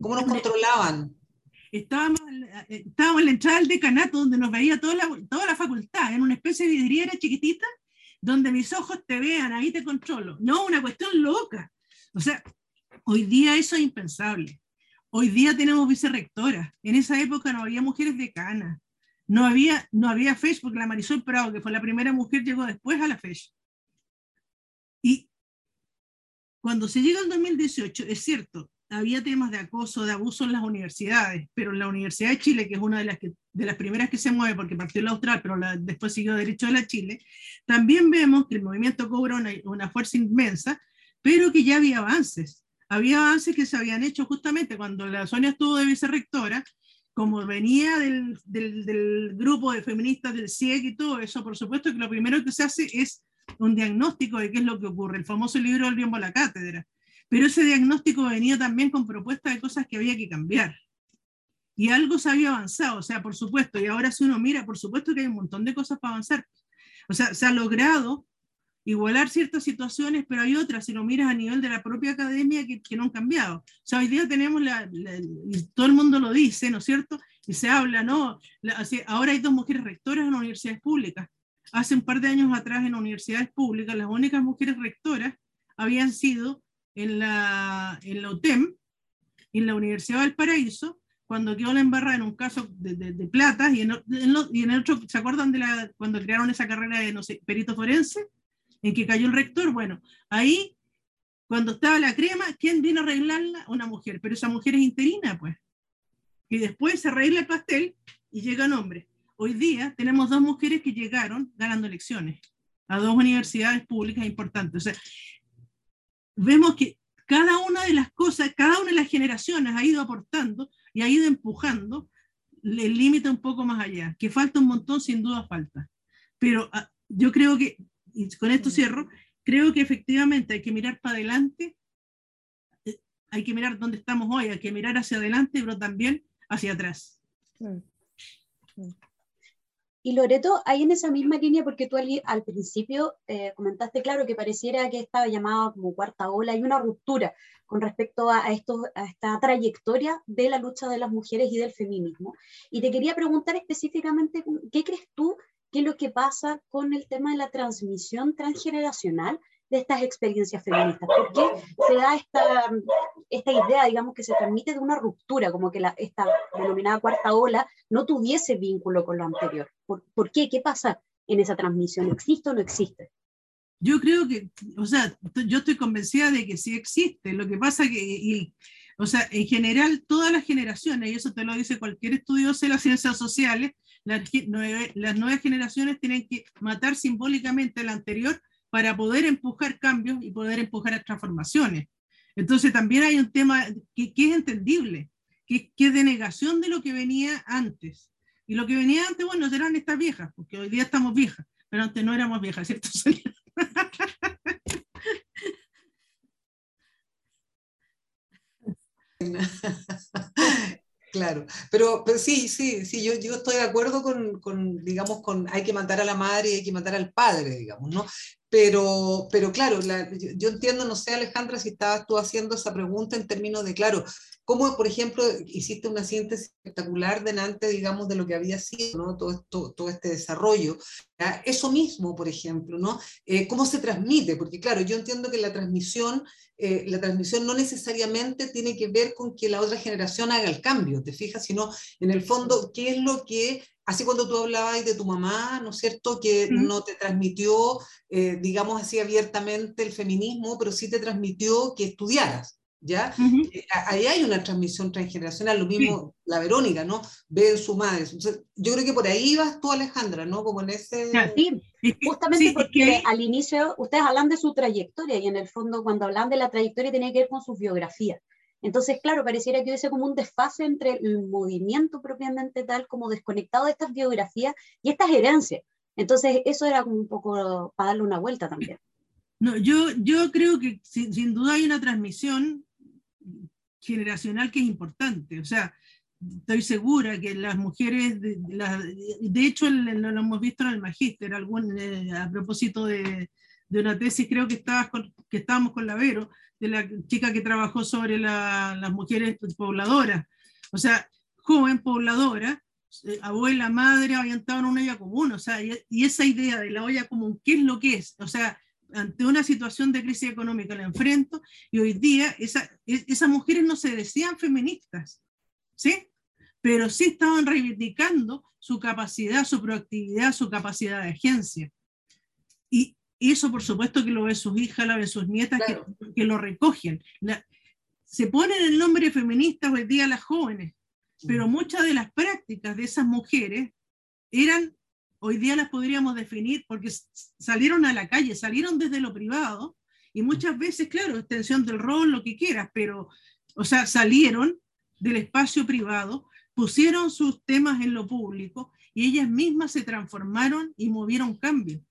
cómo nos controlaban. Estábamos, eh, estábamos en la entrada del decanato donde nos veía toda la, toda la facultad, en una especie de vidriera chiquitita, donde mis ojos te vean, ahí te controlo. No, una cuestión loca. O sea, hoy día eso es impensable. Hoy día tenemos vicerrectoras. En esa época no había mujeres decanas. No había, no había FESH porque la Marisol Prado, que fue la primera mujer, llegó después a la FESH. Y cuando se llega al 2018, es cierto, había temas de acoso, de abuso en las universidades, pero en la Universidad de Chile, que es una de las, que, de las primeras que se mueve, porque partió la Austral, pero después siguió Derecho de la Chile, también vemos que el movimiento cobra una, una, fuerza inmensa, pero que ya había avances. Había avances que se habían hecho justamente cuando la Sonia estuvo de vicerrectora, como venía del, del, grupo de feministas del CIEG y todo eso, por supuesto que lo primero que se hace es un diagnóstico de qué es lo que ocurre, el famoso libro del biombo a la cátedra. Pero ese diagnóstico venía también con propuestas de cosas que había que cambiar. Y algo se había avanzado, o sea, por supuesto, y ahora si uno mira, por supuesto que hay un montón de cosas para avanzar. O sea, se ha logrado igualar ciertas situaciones, pero hay otras, si lo miras a nivel de la propia academia, que, que no han cambiado. O sea, hoy día tenemos, la, y todo el mundo lo dice, ¿no es cierto? y se habla, ¿no? ahora hay dos mujeres rectoras en universidades públicas. Hace un par de años atrás en universidades públicas las únicas mujeres rectoras habían sido en la, en la UTEM, en la Universidad del Paraíso, cuando quedó la embarrada en un caso de, de, platas y en, y en el otro, ¿se acuerdan de la, cuando crearon esa carrera de no sé, perito forense? En que cayó el rector, bueno, ahí, cuando estaba la crema, ¿quién vino a arreglarla? Una mujer, pero esa mujer es interina, pues. Y después se arregla el pastel y llega un hombre. Hoy día tenemos dos mujeres que llegaron ganando elecciones a dos universidades públicas importantes. O sea, vemos que cada una de las cosas, cada una de las generaciones ha ido aportando y ha ido empujando el límite un poco más allá. Que falta un montón, sin duda falta. Pero ah, yo creo que, y con esto cierro, creo que efectivamente hay que mirar para adelante, eh, hay que mirar dónde estamos hoy, hay que mirar hacia adelante, pero también hacia atrás. Mm. Mm. Y Loreto, ahí en esa misma línea, porque tú al, principio eh, comentaste, claro, que pareciera que estaba llamada como cuarta ola, hay una ruptura con respecto a, esto, a esta trayectoria de la lucha de las mujeres y del feminismo. Y te quería preguntar específicamente, ¿qué crees tú que es lo que pasa con el tema de la transmisión transgeneracional de estas experiencias feministas? ¿Por qué se da esta, esta idea, digamos, que se transmite de una ruptura, como que la, esta denominada cuarta ola no tuviese vínculo con lo anterior? ¿Por, ¿Por, qué? ¿Qué pasa en esa transmisión? ¿Existe o no existe? Yo creo que, o sea, yo estoy convencida de que sí existe. Lo que pasa que, y, o sea, en general, todas las generaciones, y eso te lo dice cualquier estudioso de las ciencias sociales, las, las nuevas generaciones tienen que matar simbólicamente a la anterior para poder empujar cambios y poder empujar transformaciones. Entonces también hay un tema que, es entendible, que, que, es de negación de lo que venía antes. Y lo que venía antes, bueno, eran estas viejas, porque hoy día estamos viejas, pero antes no éramos viejas, ¿cierto? Claro, pero, pero, sí, sí, sí, yo, yo estoy de acuerdo con, con, digamos, con hay que matar a la madre y hay que matar al padre, digamos, ¿no? Pero, pero claro, yo, entiendo, no sé, Alejandra, si estabas tú haciendo esa pregunta en términos de, claro, cómo, por ejemplo, hiciste una síntesis espectacular delante, digamos, de lo que había sido, ¿no? Todo, esto, todo este desarrollo. Eso mismo, por ejemplo, ¿no? Eh, ¿Cómo se transmite? Porque, claro, yo entiendo que la transmisión, eh, la transmisión no necesariamente tiene que ver con que la otra generación haga el cambio, ¿te fijas? Sino, en el fondo, ¿qué es lo que así cuando tú hablabas de tu mamá, ¿no es cierto?, que no te transmitió, eh, digamos así, abiertamente el feminismo, pero sí te transmitió que estudiaras. ¿Ya? Eh, ahí hay una transmisión transgeneracional, lo mismo la Verónica, ¿no? Ve en su madre. yo creo que por ahí vas tú, Alejandra, ¿no? Como en ese... Sí, justamente porque al inicio ustedes hablan de su trayectoria y en el fondo cuando hablan de la trayectoria tiene que ver con su biografía. Entonces, claro, pareciera que hubiese como un desfase entre el movimiento propiamente tal, como desconectado de estas biografías y estas herencias. Entonces, eso era como un poco para darle una vuelta también. No, yo, yo creo que sin, duda hay una transmisión generacional que es importante. O sea, estoy segura que las mujeres, de, de hecho lo, hemos visto en el magíster, algún, eh, a propósito de, de, una tesis, creo que, estabas que estábamos con la Vero, de la chica que trabajó sobre las mujeres pobladoras. O sea, joven pobladora, eh, abuela, madre, estado en una olla común. O sea, y, esa idea de la olla común, ¿qué es lo que es? O sea, ante una situación de crisis económica la enfrento y hoy día esa, esas mujeres no se decían feministas, ¿sí? Pero sí estaban reivindicando su capacidad, su proactividad, su capacidad de agencia. Y, y eso, por supuesto, que lo ven sus hijas, lo ven sus nietas, que, que, lo recogen. se ponen el nombre feminista hoy día las jóvenes, pero mm. muchas de las prácticas de esas mujeres eran, hoy día las podríamos definir, porque salieron a la calle, salieron desde lo privado, y muchas veces, claro, extensión del rol, lo que quieras, pero, o sea, salieron del espacio privado, pusieron sus temas en lo público, y ellas mismas se transformaron y movieron cambios.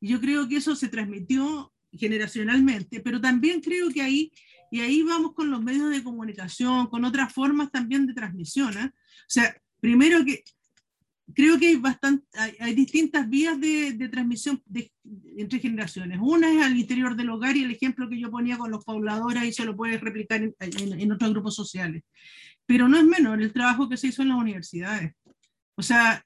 Y yo creo que eso se transmitió generacionalmente, pero también creo que ahí, y ahí vamos con los medios de comunicación, con otras formas también de transmisión. ¿eh? O sea, primero que creo que hay, bastante, hay, distintas vías de, de transmisión entre generaciones. Una es al interior del hogar y el ejemplo que yo ponía con los pobladores, ahí se lo puedes replicar en, en, en otros grupos sociales. pero no es menor el trabajo que se hizo en las universidades. O sea,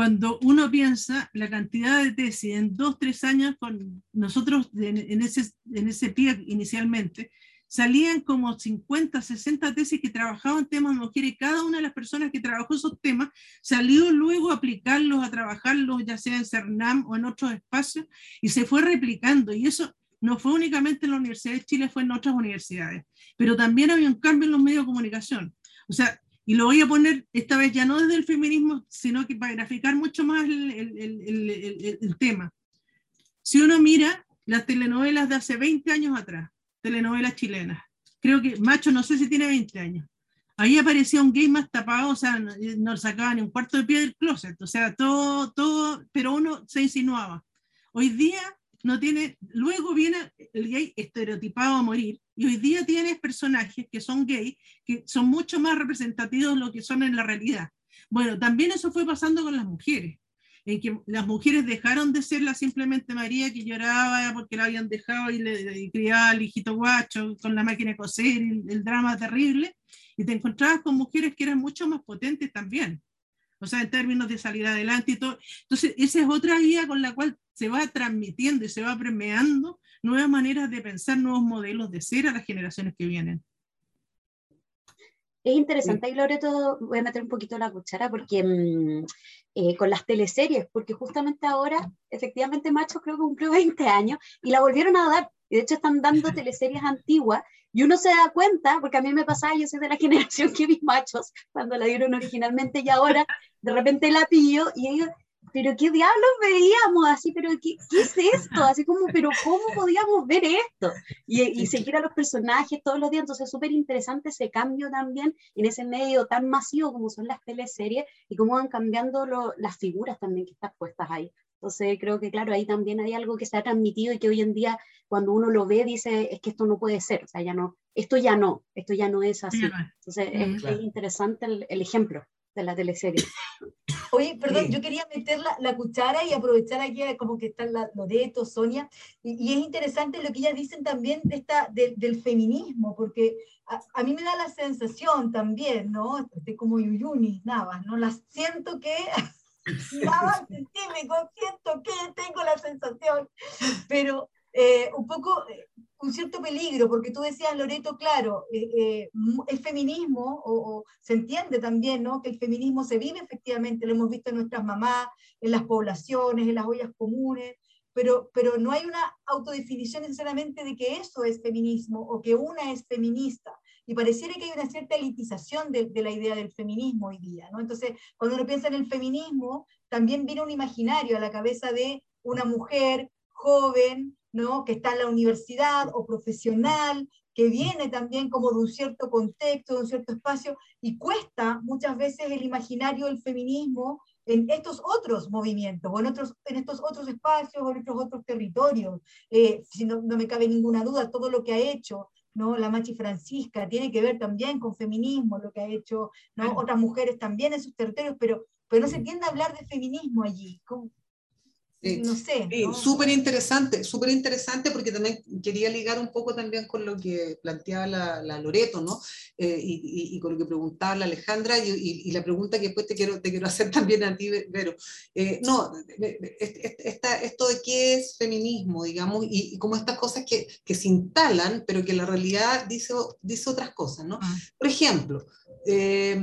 cuando uno piensa la cantidad de tesis en dos, tres años, con nosotros en, ese, en ese pie inicialmente, salían como 50, 60 tesis que trabajaban temas de mujeres cada una de las personas que trabajó esos temas salió luego a aplicarlos, a trabajarlos, ya sea en CERNAM o en otros espacios, y se fue replicando. Y eso no fue únicamente en la Universidad de Chile, fue en otras universidades. Pero también había un cambio en los medios de comunicación. O sea, y lo voy a poner esta vez ya no desde el feminismo, sino que para graficar mucho más el, el, el, el, tema. Si uno mira las telenovelas de hace 20 años atrás, telenovelas chilenas, creo que Macho no sé si tiene 20 años, ahí aparecía un gay más tapado, o sea, no, no sacaba ni un cuarto de pie del closet, o sea, todo, todo, pero uno se insinuaba. Hoy día no tiene, luego viene el gay estereotipado a morir, y hoy día tienes personajes que son gay, que son mucho más representativos de lo que son en la realidad. Bueno, también eso fue pasando con las mujeres, en que las mujeres dejaron de ser la simplemente María que lloraba porque la habían dejado y le criaba al hijito guacho con la máquina de coser, el, el drama terrible, y te encontrabas con mujeres que eran mucho más potentes también o sea, en términos de salir adelante y todo. Entonces, esa es otra guía con la cual se va transmitiendo y se va premiando nuevas maneras de pensar, nuevos modelos de ser a las generaciones que vienen. Es interesante, y Loreto, voy a meter un poquito la cuchara porque mm, eh, con las teleseries, porque justamente ahora, efectivamente, Macho creo que cumplió 20 años y la volvieron a dar. Y de hecho están dando teleseries antiguas y uno se da cuenta, porque a mí me pasaba, yo soy de la generación que vi Machos cuando la dieron originalmente y ahora de repente la pillo y ellos, pero qué diablos veíamos así, pero ¿qué, qué es esto? Así como, pero ¿cómo podíamos ver esto? Y, y seguir a los personajes todos los días, entonces es súper interesante ese cambio también en ese medio tan masivo como son las teleseries y cómo van cambiando lo, las figuras también que están puestas ahí. Entonces creo que, claro, ahí también hay algo que se ha transmitido y que hoy en día cuando uno lo ve dice, es que esto no puede ser, o sea, ya no, esto ya no, esto ya no es así. Entonces es, es, interesante el, el ejemplo de la teleserie. Oye, perdón, yo quería meter la, la, cuchara y aprovechar aquí como que están la, Loreto, Sonia, y, y, es interesante lo que ellas dicen también de esta, de, del feminismo, porque a, a, mí me da la sensación también, ¿no? Estoy como Yuyuni, Navas, ¿no? Las siento que... Navas, me siento que tengo la sensación, pero eh, un poco eh, un cierto peligro, porque tú decías, Loreto, claro, eh, eh, el feminismo, o, o, se entiende también, ¿no? Que el feminismo se vive efectivamente, lo hemos visto en nuestras mamás, en las poblaciones, en las ollas comunes, pero, pero no hay una autodefinición necesariamente de que eso es feminismo o que una es feminista. Y pareciera que hay una cierta elitización de, de la idea del feminismo hoy día, ¿no? Entonces, cuando uno piensa en el feminismo, también viene un imaginario a la cabeza de una mujer joven, ¿no? que está en la universidad o profesional, que viene también como de un cierto contexto, de un cierto espacio, y cuesta muchas veces el imaginario del feminismo en estos otros movimientos, o en, otros, en estos otros espacios, o en estos otros territorios. Eh, si no, no, me cabe ninguna duda, todo lo que ha hecho ¿no? la Machi Francisca tiene que ver también con feminismo, lo que ha hecho ¿no? otras mujeres también en sus territorios, pero, pero no se tiende a hablar de feminismo allí. ¿Cómo, Sí, no sé. Sí, ¿no? súper interesante, súper interesante porque también quería ligar un poco también con lo que planteaba la, la Loreto, ¿no? Eh, y, y, y, con lo que preguntaba la Alejandra y, y, la pregunta que después te quiero, te quiero hacer también a ti, Vero. Eh, no, esta, esto de qué es feminismo, digamos, y, como estas cosas que, que, se instalan, pero que la realidad dice, dice otras cosas, ¿no? Ah. Por ejemplo, eh,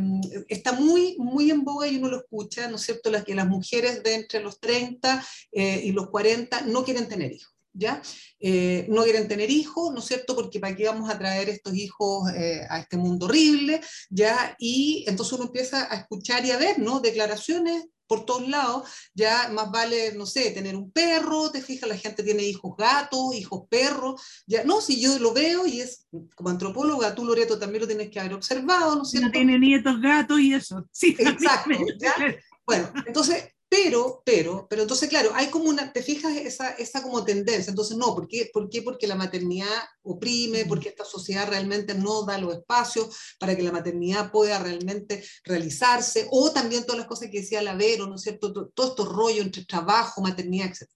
está muy, muy en boga y uno lo escucha, ¿no es cierto?, las que las mujeres de entre los 30 eh, y los 40 no quieren tener hijos. ¿Ya? Eh, no quieren tener hijos, ¿no es cierto? Porque para qué vamos a traer estos hijos eh, a este mundo horrible, ¿ya? Y entonces uno empieza a escuchar y a ver, ¿no? Declaraciones por todos lados, ya más vale, no sé, tener un perro, te fijas, la gente tiene hijos gatos, hijos perros, ya, no, si yo lo veo y es, como antropóloga, tú Loreto también lo tienes que haber observado, ¿no es cierto? No tiene nietos gatos y eso, sí. Exacto, ¿ya? Bueno, entonces, pero, pero, pero entonces, claro, hay como una, te fijas esa, esa como tendencia, entonces no, ¿por qué? ¿por qué? Porque la maternidad oprime, porque esta sociedad realmente no da los espacios para que la maternidad pueda realmente realizarse, o también todas las cosas que decía la Vero, ¿no es cierto? Todo, todo estos rollos entre trabajo, maternidad, etc.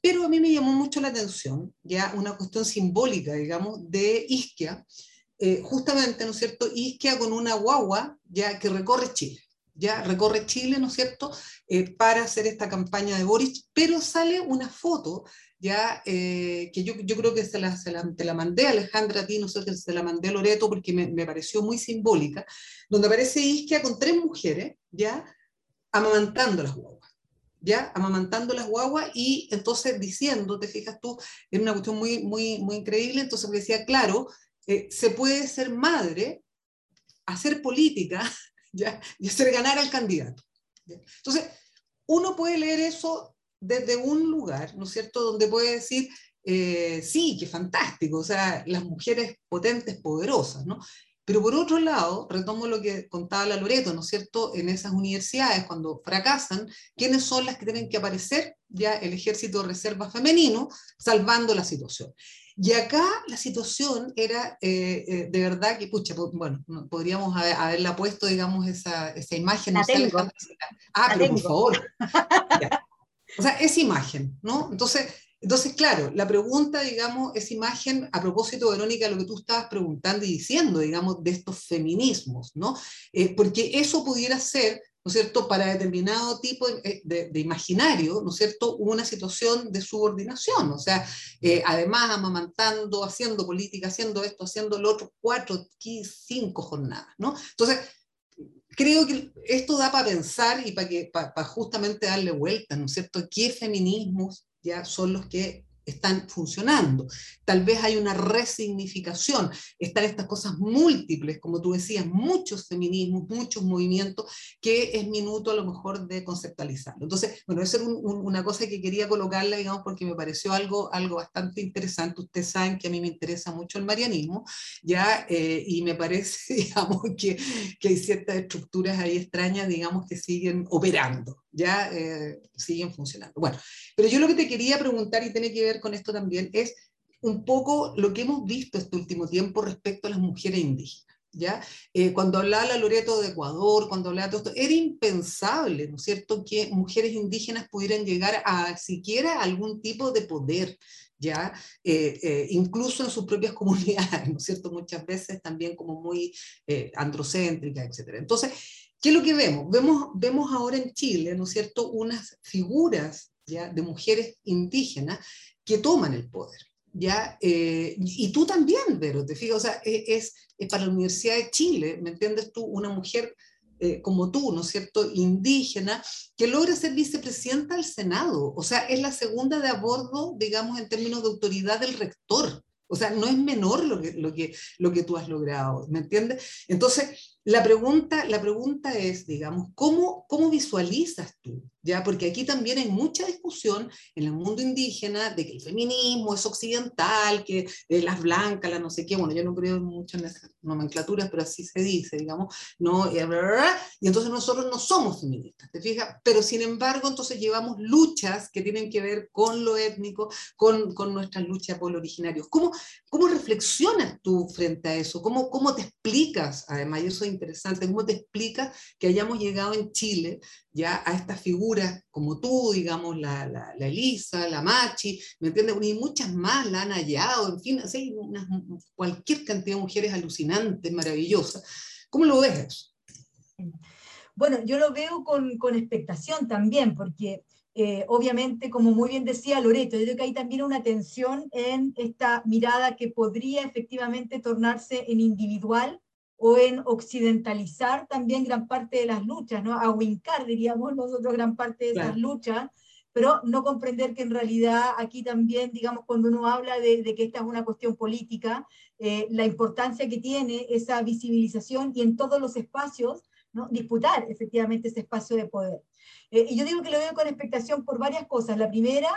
Pero a mí me llamó mucho la atención, ya una cuestión simbólica, digamos, de Isquia, eh, justamente, ¿no es cierto?, Isquia con una guagua ya que recorre Chile ya recorre Chile, ¿no es cierto?, eh, para hacer esta campaña de Boric, pero sale una foto, ya, eh, que yo, creo que se la, la, te la mandé a Alejandra a ti, no sé, se la mandé a Loreto porque me, pareció muy simbólica, donde aparece Isquia con tres mujeres, ya, amamantando las guaguas, ya, amamantando las guaguas y entonces diciendo, te fijas tú, es una cuestión muy, muy, muy increíble, entonces me decía, claro, eh, se puede ser madre, hacer política, ¿ya? y hacer ganar al candidato. Entonces, uno puede leer eso desde un lugar, ¿no es cierto?, donde puede decir, eh, sí, qué fantástico, o sea, las mujeres potentes, poderosas, ¿no? Pero por otro lado, retomo lo que contaba la Loreto, ¿no es cierto? En esas universidades, cuando fracasan, ¿quiénes son las que tienen que aparecer? Ya el ejército de reserva femenino, salvando la situación. Y acá la situación era eh, eh, de verdad que, pucha, bueno, podríamos haberla puesto, digamos, esa, esa imagen. La no tengo. Ah, La pero tengo. por favor. Ya. O sea, esa imagen, ¿no? Entonces, entonces, claro, la pregunta, digamos, esa imagen, a propósito, Verónica, lo que tú estabas preguntando y diciendo, digamos, de estos feminismos, ¿no? Eh, porque eso pudiera ser, ¿no es cierto?, para determinado tipo de, de, de imaginario, ¿no es cierto?, una situación de subordinación, o sea, eh, además amamantando, haciendo política, haciendo esto, haciendo lo otro, cuatro, cinco jornadas, ¿no? Entonces, creo que esto da para pensar y para que para, para justamente darle vuelta, ¿no es cierto?, qué feminismos ya son los que están funcionando. Tal vez hay una resignificación, están estas cosas múltiples, como tú decías, muchos feminismos, muchos movimientos, que es minuto a lo mejor de conceptualizarlo. Entonces, bueno, esa es un, un, una cosa que quería colocarla, digamos, porque me pareció algo, algo bastante interesante. Ustedes saben que a mí me interesa mucho el marianismo, ya, eh, y me parece, digamos, que, que hay ciertas estructuras ahí extrañas, digamos, que siguen operando, ya eh, siguen funcionando. Bueno, pero yo lo que te quería preguntar y tiene que ver con esto también es un poco lo que hemos visto este último tiempo respecto a las mujeres indígenas. ¿Ya? Eh, cuando hablaba la Loreto de Ecuador, cuando hablaba todo esto, era impensable, ¿no es cierto?, que mujeres indígenas pudieran llegar a siquiera algún tipo de poder, ¿ya? Eh, eh, incluso en sus propias comunidades, ¿no es cierto?, muchas veces también como muy eh, androcéntricas, etc. Entonces, ¿qué es lo que vemos? Vemos, vemos ahora en Chile, ¿no es cierto?, unas figuras ¿ya? de mujeres indígenas que toman el poder. ¿ya? Eh, y tú también, Vero, te fijas, o sea, es, es, para la Universidad de Chile, ¿me entiendes tú? Una mujer eh, como tú, ¿no es cierto?, indígena, que logra ser vicepresidenta del Senado. O sea, es la segunda de a bordo, digamos, en términos de autoridad del rector. O sea, no es menor lo que, lo que, lo que tú has logrado, ¿me entiendes? Entonces, la pregunta, la pregunta es, digamos, ¿cómo, ¿cómo visualizas tú? ¿Ya? Porque aquí también hay mucha discusión en el mundo indígena de que el feminismo es occidental, que eh, las blancas, las no sé qué, bueno, yo no creo mucho en esas nomenclaturas, pero así se dice, digamos, ¿no? Y, entonces nosotros no somos feministas, ¿te fijas? Pero sin embargo, entonces llevamos luchas que tienen que ver con lo étnico, con, con nuestras luchas por los originarios. ¿Cómo, ¿Cómo reflexionas tú frente a eso? ¿Cómo, cómo te explicas, además, y eso es interesante, cómo te explicas que hayamos llegado en Chile ya a estas como tú, digamos, la, la, la Elisa, la Machi, ¿me entiendes? Y muchas más la han hallado, en fin, cualquier cantidad de mujeres alucinantes, maravillosas. ¿Cómo lo ves eso? Bueno, yo lo veo con, con expectación también, porque eh, obviamente, como muy bien decía Loreto, yo creo que hay también una tensión en esta mirada que podría efectivamente tornarse en individual o en occidentalizar también gran parte de las luchas, ¿no? A wincar, diríamos nosotros, gran parte de esas Claro. luchas, pero no comprender que en realidad aquí también, digamos, cuando uno habla de, de que esta es una cuestión política, eh, la importancia que tiene esa visibilización y en todos los espacios, ¿no? disputar efectivamente ese espacio de poder. Eh, y yo digo que lo veo con expectación por varias cosas. La primera,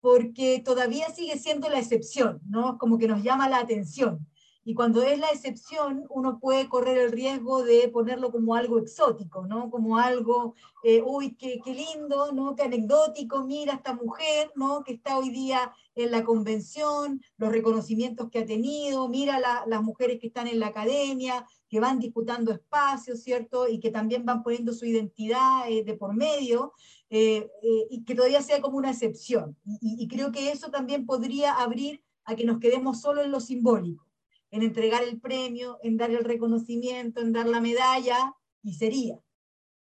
porque todavía sigue siendo la excepción, ¿no? Como que nos llama la atención. Y cuando es la excepción, uno puede correr el riesgo de ponerlo como algo exótico, ¿no? Como algo, eh, uy, qué, qué, lindo, ¿no? Qué anecdótico, mira esta mujer, ¿no? Que está hoy día en la convención, los reconocimientos que ha tenido, mira la, las mujeres que están en la academia, que van disputando espacios, ¿cierto? Y que también van poniendo su identidad eh, de por medio, eh, y que todavía sea como una excepción. Y, y, creo que eso también podría abrir a que nos quedemos solo en lo simbólico. En entregar el premio, en dar el reconocimiento, en dar la medalla, y sería.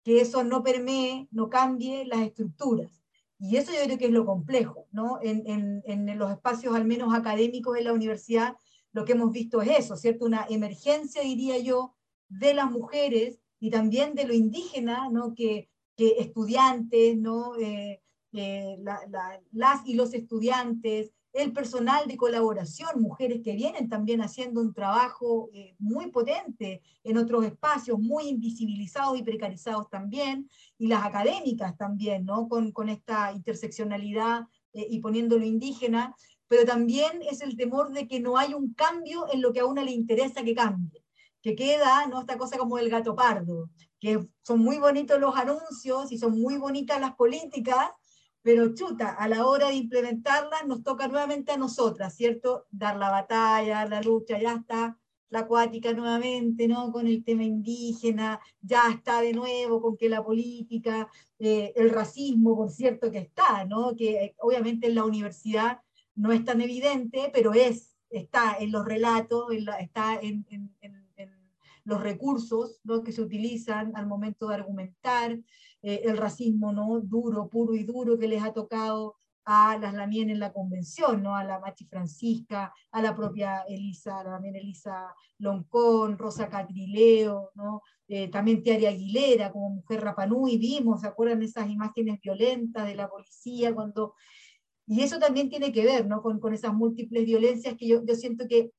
Que eso no permee, no cambie las estructuras. Y eso yo creo que es lo complejo, ¿no? En, en, en los espacios al menos académicos de la universidad, lo que hemos visto es eso, ¿cierto? Una emergencia, diría yo, de las mujeres y también de lo indígena, ¿no? Que, que estudiantes, ¿no? Eh, eh, las y los estudiantes, el personal de colaboración, mujeres que vienen también haciendo un trabajo eh, muy potente en otros espacios, muy invisibilizados y precarizados también, y las académicas también, ¿no? Con, con esta interseccionalidad y poniendo lo indígena, pero también es el temor de que no hay un cambio en lo que a una le interesa que cambie, que queda ¿no? esta cosa como el gato pardo, que son muy bonitos los anuncios y son muy bonitas las políticas, pero chuta, a la hora de implementarlas nos toca nuevamente a nosotras, ¿cierto? Dar la batalla, la lucha, ya está la acuática nuevamente, ¿no? Con el tema indígena, ya está de nuevo con que la política, eh, el racismo, por cierto, que está, ¿no? Que eh, obviamente en la universidad no es tan evidente, pero es, está en los relatos, está en, los recursos que se utilizan al momento de argumentar, eh, el racismo ¿no? duro, puro y duro que les ha tocado a las Lamien en la convención, ¿no? a la Machi Francisca, a la propia Elisa, también Elisa Loncón, Rosa Catrileo, ¿no? Eh, también Tiaria Aguilera como mujer Rapanui, vimos, ¿se acuerdan esas imágenes violentas de la policía cuando y eso también tiene que ver ¿no? con, con esas múltiples violencias que yo, yo siento que,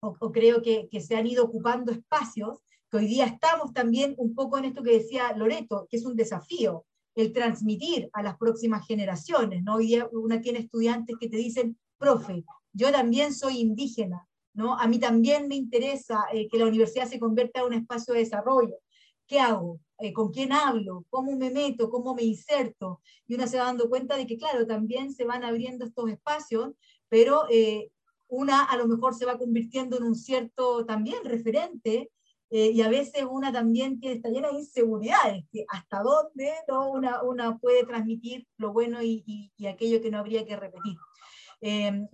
o, creo que, que, se han ido ocupando espacios, que hoy día estamos también un poco en esto que decía Loreto, que es un desafío, el transmitir a las próximas generaciones. ¿no? Hoy día una tiene estudiantes que te dicen, profe, yo también soy indígena, ¿no? a mí también me interesa eh, que la universidad se convierta en un espacio de desarrollo. ¿Qué hago? Eh, con quién hablo, cómo me meto, cómo me inserto. Y una se va dando cuenta de que, claro, también se van abriendo estos espacios, pero eh, una a lo mejor se va convirtiendo en un cierto también referente, eh, y a veces una también tiene, está llena de inseguridades, que hasta dónde ¿no? una, una puede transmitir lo bueno y, y, aquello que no habría que repetir.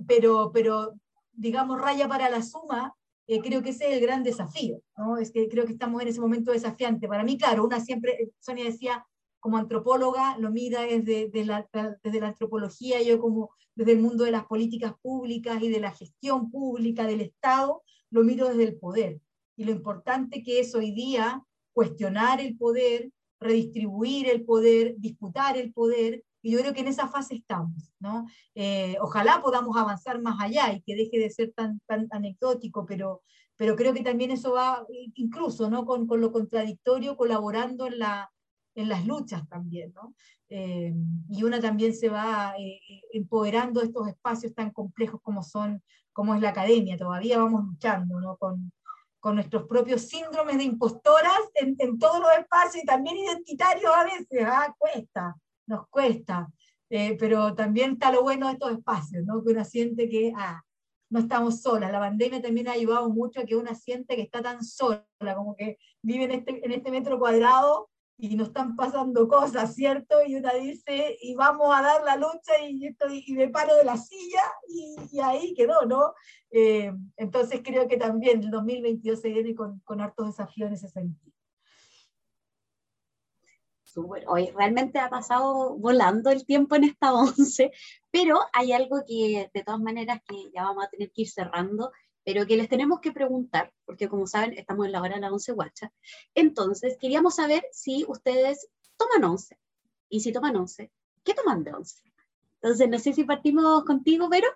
pero, pero, digamos, raya para la suma, eh, creo que ese es el gran desafío, ¿no? Es que creo que estamos en ese momento desafiante. Para mí, claro, una siempre, eh, Sonia decía, como antropóloga, lo mira desde, la, desde la antropología, yo como desde el mundo de las políticas públicas y de la gestión pública del Estado, lo miro desde el poder. Y lo importante que es hoy día cuestionar el poder, redistribuir el poder, disputar el poder, y yo creo que en esa fase estamos, ¿no? Eh, ojalá podamos avanzar más allá y que deje de ser tan, tan anecdótico, pero, pero creo que también eso va incluso, ¿no? Con, con lo contradictorio, colaborando en, la, en las luchas también, ¿no? Eh, y una también se va eh, empoderando estos espacios tan complejos como son, como es la academia, todavía vamos luchando, ¿no? Con, con nuestros propios síndromes de impostoras en, en, todos los espacios y también identitarios a veces, ah, cuesta, nos cuesta, eh, pero también está lo bueno de estos espacios, ¿no? que uno siente que ah, no estamos solas. La pandemia también ha ayudado mucho a que uno siente que está tan sola, como que vive en este, en este metro cuadrado y nos están pasando cosas, ¿cierto? Y una dice, y vamos a dar la lucha y, estoy, y me paro de la silla y, ahí quedó, ¿no? Eh, entonces creo que también el 2022 se viene con, con hartos desafíos en ese sentido. Hoy realmente ha pasado volando el tiempo en esta once, pero hay algo que de todas maneras que ya vamos a tener que ir cerrando, pero que les tenemos que preguntar, porque como saben, estamos en la hora de la once guacha. Entonces, queríamos saber si ustedes toman once, y si toman once, ¿qué toman de once? Entonces, no sé si partimos contigo, pero...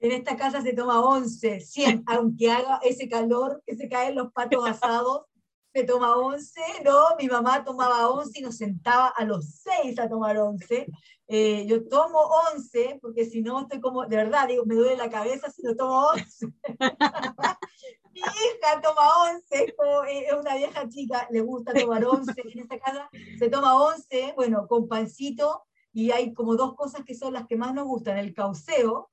En esta casa se toma once, siempre, aunque haga ese calor que se caen los patos asados, se toma once, no, mi mamá tomaba once y nos sentaba a los seis a tomar once. Eh, yo tomo once porque si no estoy como, de verdad, digo, me duele la cabeza si no tomo once. mi hija toma once, eh, es una vieja chica, le gusta tomar once, en esta casa se toma once, bueno, con pancito, y hay como dos cosas que son las que más nos gustan, el cauceo,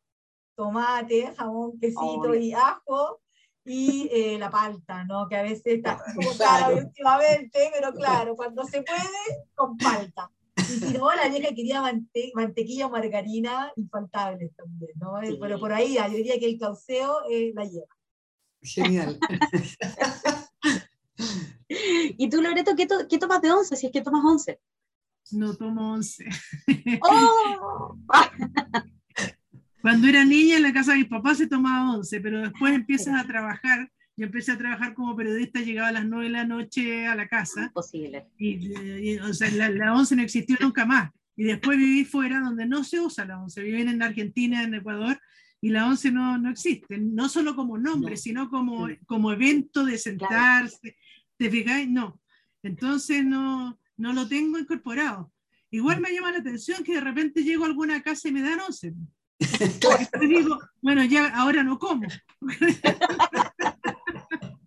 tomate, jamón, quesito y ajo, y eh, la palta, ¿no? Que a veces está poco cara últimamente, pero claro, cuando se puede, con palta. Y si no, la vieja quería mantequilla o margarina infaltables también, ¿no? Eh, pero por ahí, yo diría que el cauceo eh, la lleva. Genial. ¿Y tú, Loreto, qué, qué, tomas de once, si es que tomas once? No tomo once. ¡Oh! Cuando era niña en la casa de mis papás se tomaba once, pero después empiezas a trabajar. Yo empecé a trabajar como periodista, llegaba a las nueve de la noche a la casa. Imposible. Y, o sea, la, once no existió nunca más. Y después viví fuera, donde no se usa la once. Viví en Argentina, en Ecuador, y la once no, no existe. No solo como nombre, sino como, como evento de sentarse. ¿Te fijáis? No. Entonces no, no lo tengo incorporado. Igual me llama la atención que de repente llego a alguna casa y me dan once. digo, bueno, ya ahora no como.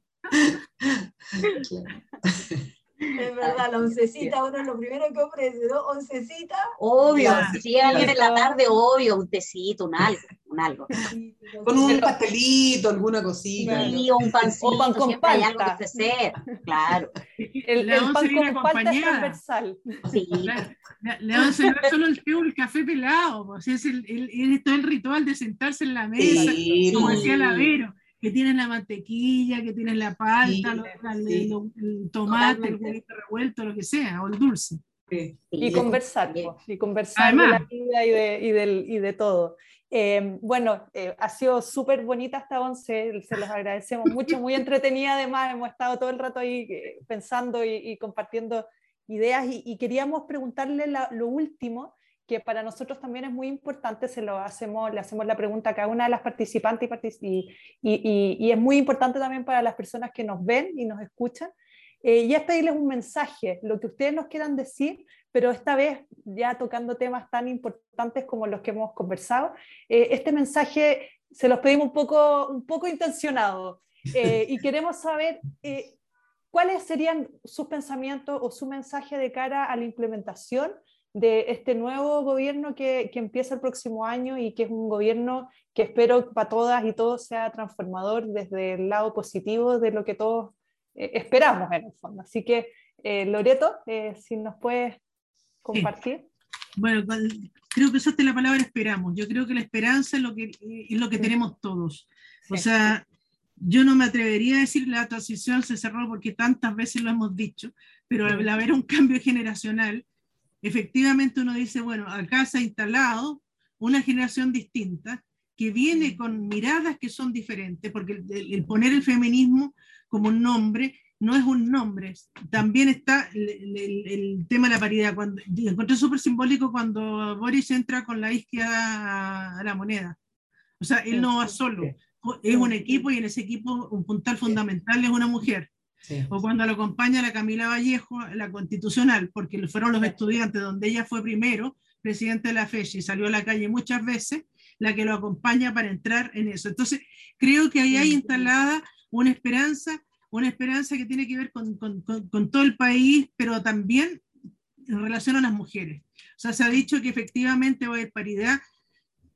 Es verdad, la oncecita, uno es lo primero que ofrece, ¿no? Oncecita. Obvio, si alguien en la tarde, obvio, un tecito, un algo, un algo. Con un pastelito, alguna cosita. Sí, o un pancito, o pan con palta. hay algo que ofrecer, claro. El, el pan con palta es transversal. Sí. Le vamos a servir solo el té o el café pelado, pues, es, el, el, todo el ritual de sentarse en la mesa, como decía Lavero que tienen la mantequilla, que tienen la palta, el tomate, el huevito revuelto, lo que sea, o el dulce. Y conversar, y conversar de la vida y de, y del, y de todo. Eh, bueno, eh, ha sido súper bonita esta once, se los agradecemos mucho, muy entretenida además, hemos estado todo el rato ahí eh, pensando y, compartiendo ideas y, queríamos preguntarle lo último, que para nosotros también es muy importante, se lo hacemos, le hacemos la pregunta a cada una de las participantes y, y, y, es muy importante también para las personas que nos ven y nos escuchan. Eh, y es pedirles un mensaje, lo que ustedes nos quieran decir, pero esta vez ya tocando temas tan importantes como los que hemos conversado, eh, este mensaje se los pedimos un poco, un poco intencionado eh, y queremos saber cuáles serían sus pensamientos o su mensaje de cara a la implementación de este nuevo gobierno que, que, empieza el próximo año y que es un gobierno que espero para todas y todos sea transformador desde el lado positivo de lo que todos eh, esperamos en el fondo. Así que, eh, Loreto, eh, si nos puedes compartir. Bueno, creo que usaste la palabra esperamos. Yo creo que la esperanza es lo que, es lo que tenemos todos. O sea, yo no me atrevería a decir la transición se cerró porque tantas veces lo hemos dicho, pero al haber un cambio generacional, efectivamente uno dice, bueno, acá se ha instalado una generación distinta que viene con miradas que son diferentes, porque el, poner el feminismo como un nombre no es un nombre, también está el, tema de la paridad. Cuando, encontré súper simbólico cuando Boris entra con la izquierda a, la moneda. O sea, él no va solo, es un equipo y en ese equipo un puntal fundamental es una mujer. O cuando lo acompaña la Camila Vallejo, la constitucional, porque fueron los estudiantes donde ella fue primero, presidente de la FESI, y salió a la calle muchas veces, la que lo acompaña para entrar en eso. Entonces, creo que ahí hay instalada una esperanza, una esperanza que tiene que ver con, con, con, todo el país, pero también en relación a las mujeres. O sea, se ha dicho que efectivamente va a haber paridad.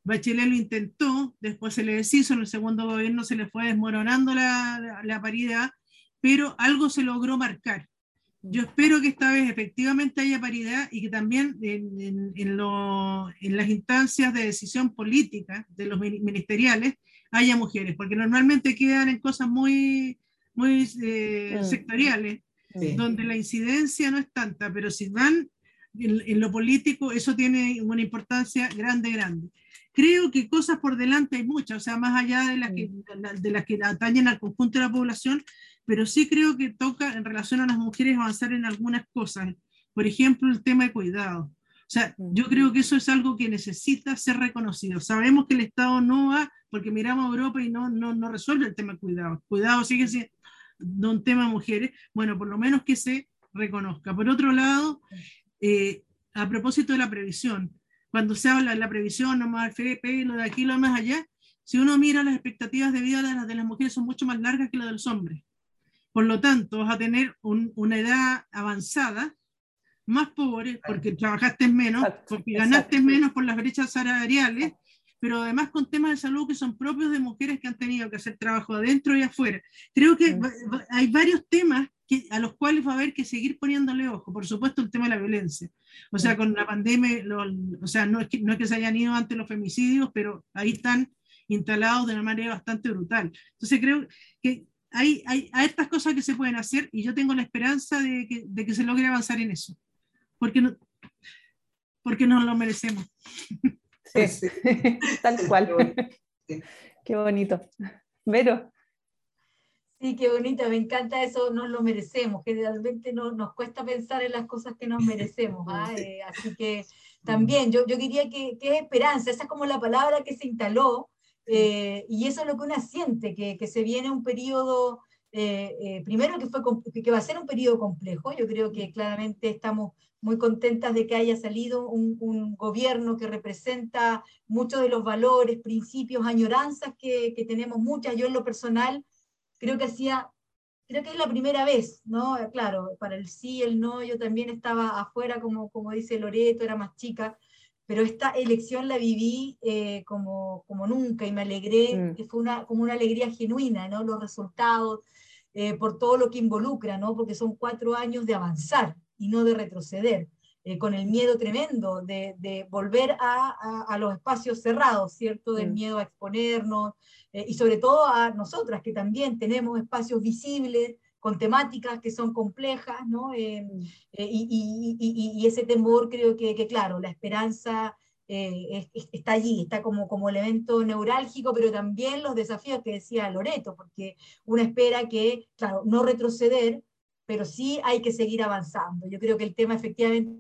Bachelet lo intentó, después se le deshizo, en el segundo gobierno se le fue desmoronando la, la, la paridad, pero algo se logró marcar. Yo espero que esta vez efectivamente haya paridad y que también en, en, las instancias de decisión política de los ministeriales haya mujeres, porque normalmente quedan en cosas muy, muy eh, sectoriales, donde la incidencia no es tanta, pero si van en, lo político, eso tiene una importancia grande, grande. Creo que cosas por delante hay muchas, o sea, más allá de las, que, de las que atañen al conjunto de la población, pero sí creo que toca en relación a las mujeres avanzar en algunas cosas. Por ejemplo, el tema de cuidado. O sea, yo creo que eso es algo que necesita ser reconocido. Sabemos que el Estado no va, porque miramos a Europa y no, no, no resuelve el tema de cuidado. Cuidado sigue siendo un tema de mujeres. Bueno, por lo menos que se reconozca. Por otro lado, eh, a propósito de la previsión, cuando se habla de la previsión, no más FP, lo de aquí, lo más allá, si uno mira las expectativas de vida de las, de las mujeres son mucho más largas que las de los hombres. Por lo tanto, vas a tener una edad avanzada, más pobre, porque trabajaste menos, porque ganaste menos por las brechas salariales, pero además con temas de salud que son propios de mujeres que han tenido que hacer trabajo adentro y afuera. Creo que hay varios temas que a los cuales va a haber que seguir poniéndole ojo. Por supuesto, el tema de la violencia. O sea, con la pandemia, o sea, no es, que, no es que se hayan ido antes los femicidios, pero ahí están instalados de una manera bastante brutal. Entonces creo que hay, hay, hay estas cosas que se pueden hacer y yo tengo la esperanza de que, de que se logre avanzar en eso, porque, no, porque nos lo merecemos. Sí, sí. tal cual. Qué bonito. Vero. Sí, qué bonito, me encanta eso, nos lo merecemos. Generalmente no, nos cuesta pensar en las cosas que nos merecemos. ¿ah? Eh, así que también yo, yo diría que, que, es esperanza, esa es como la palabra que se instaló, eh, y eso es lo que uno siente, que, que se viene un periodo, eh, primero que, fue, que va a ser un periodo complejo, yo creo que claramente estamos muy contentas de que haya salido un, un gobierno que representa muchos de los valores, principios, añoranzas que, que tenemos muchas. Yo en lo personal creo que hacía, creo que es la primera vez, ¿no? Claro, para el sí, el no, yo también estaba afuera, como, como dice Loreto, era más chica, pero esta elección la viví eh, como, como nunca y me alegré, mm. que fue una, como una alegría genuina, ¿no? Los resultados, eh, por todo lo que involucra, ¿no? Porque son cuatro años de avanzar y no de retroceder. Eh, con el miedo tremendo de, de volver a, a, a, los espacios cerrados, ¿cierto? Del mm. miedo a exponernos, eh, y sobre todo a nosotras, que también tenemos espacios visibles, con temáticas que son complejas, ¿no? Eh, mm. y, y, y, ese temor creo que, que claro, la esperanza está allí, está como, como elemento neurálgico, pero también los desafíos que decía Loreto, porque uno espera que, claro, no retroceder, pero sí hay que seguir avanzando. Yo creo que el tema efectivamente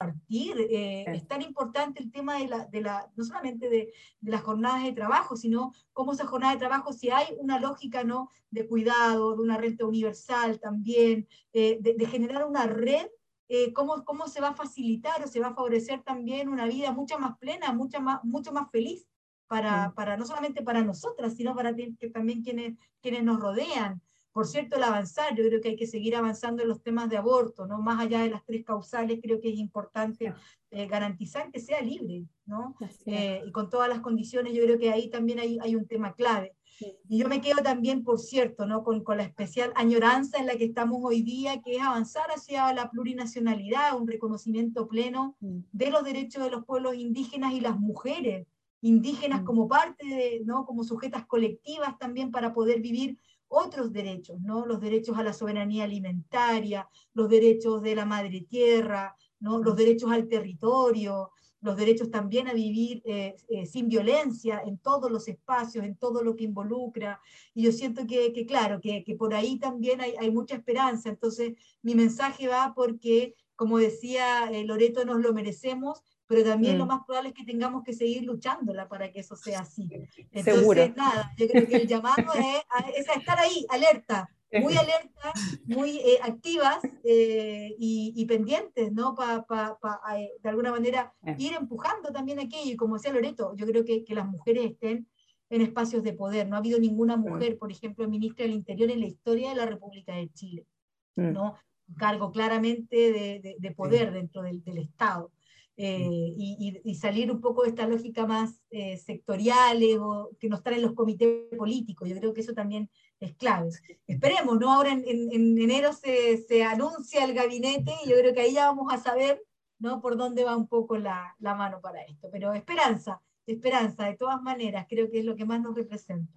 partir, eh, es tan importante el tema de la, de la no solamente de, de, las jornadas de trabajo, sino cómo esa jornada de trabajo, si hay una lógica ¿no? de cuidado, de una renta universal también, eh, de, de, generar una red, eh, cómo, cómo se va a facilitar o se va a favorecer también una vida mucho más plena, mucho más, mucho más feliz, para, para no solamente para nosotras, sino para que también quienes, quienes nos rodean. Por cierto, el avanzar, yo creo que hay que seguir avanzando en los temas de aborto, ¿no? Más allá de las tres causales, creo que es importante eh, garantizar que sea libre, ¿no? Eh, y con todas las condiciones, yo creo que ahí también hay, hay un tema clave. Y yo me quedo también, por cierto, ¿no? Con, con, la especial añoranza en la que estamos hoy día, que es avanzar hacia la plurinacionalidad, un reconocimiento pleno de los derechos de los pueblos indígenas y las mujeres indígenas como parte de, ¿no? como sujetas colectivas también para poder vivir otros derechos, ¿no? Los derechos a la soberanía alimentaria, los derechos de la madre tierra, ¿no? Los derechos al territorio, los derechos también a vivir eh, eh, sin violencia en todos los espacios, en todo lo que involucra. Y yo siento que, que claro, que, que, por ahí también hay, hay, mucha esperanza. Entonces, mi mensaje va porque, como decía eh, Loreto, nos lo merecemos pero también mm. lo más probable es que tengamos que seguir luchándola para que eso sea así. Entonces, Seguro. nada, yo creo que el llamado es a, es estar ahí, alerta, muy alerta, muy eh, activas eh, y, y, pendientes, ¿no? Para, pa, pa, eh, de alguna manera, ir empujando también aquello. Y como decía Loreto, yo creo que, que las mujeres estén en espacios de poder. No ha habido ninguna mujer, por ejemplo, ministra del Interior en la historia de la República de Chile, mm. ¿no? Un cargo claramente de, de, de poder dentro del, del Estado. Eh, y, y, salir un poco de esta lógica más eh, sectorial o que nos traen los comités políticos. Yo creo que eso también es clave. Esperemos, ¿no? Ahora en, en, en, enero se, se anuncia el gabinete y yo creo que ahí ya vamos a saber ¿no? por dónde va un poco la, la mano para esto. Pero esperanza, esperanza, de todas maneras, creo que es lo que más nos representa.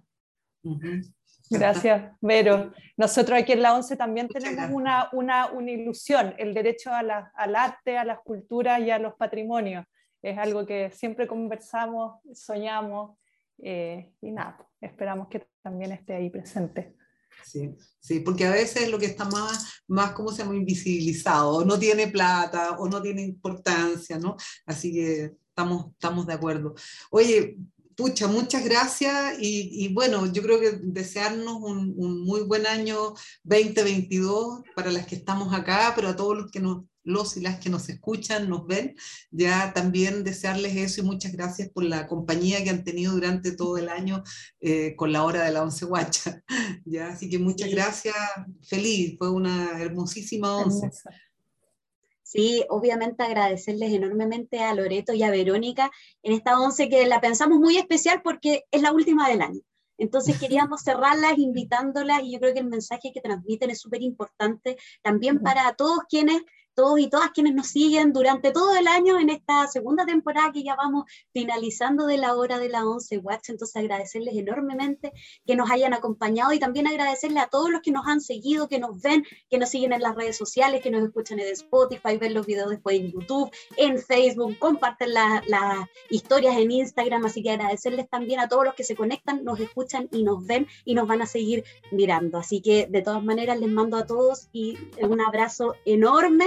Uh -huh. Gracias, Vero. Nosotros aquí en la ONCE también tenemos una, una, una ilusión, el derecho a la, al arte, a las culturas y a los patrimonios. Es algo que siempre conversamos, soñamos eh, y nada, esperamos que también esté ahí presente. Sí, sí, porque a veces lo que está más, más ¿cómo se llama?, invisibilizado, o no tiene plata, o no tiene importancia, ¿no? Así que estamos, estamos de acuerdo. Oye, pucha, muchas gracias y, y, bueno, yo creo que desearnos un, un, muy buen año 2022 para las que estamos acá, pero a todos los que nos los y las que nos escuchan, nos ven, ya también desearles eso y muchas gracias por la compañía que han tenido durante todo el año eh, con la hora de la once guacha. ¿ya? Así que muchas gracias, feliz, fue una hermosísima once. Sí, obviamente agradecerles enormemente a Loreto y a Verónica en esta once que la pensamos muy especial porque es la última del año. Entonces queríamos cerrarlas invitándolas y yo creo que el mensaje que transmiten es súper importante también para todos quienes todos y todas quienes nos siguen durante todo el año en esta segunda temporada que ya vamos finalizando de la hora de la 11 Watch. Entonces agradecerles enormemente que nos hayan acompañado y también agradecerle a todos los que nos han seguido, que nos ven, que nos siguen en las redes sociales, que nos escuchan en Spotify, ven los videos después en YouTube, en Facebook, comparten las historias en Instagram. Así que agradecerles también a todos los que se conectan, nos escuchan y nos ven y nos van a seguir mirando. Así que de todas maneras les mando a todos y un abrazo enorme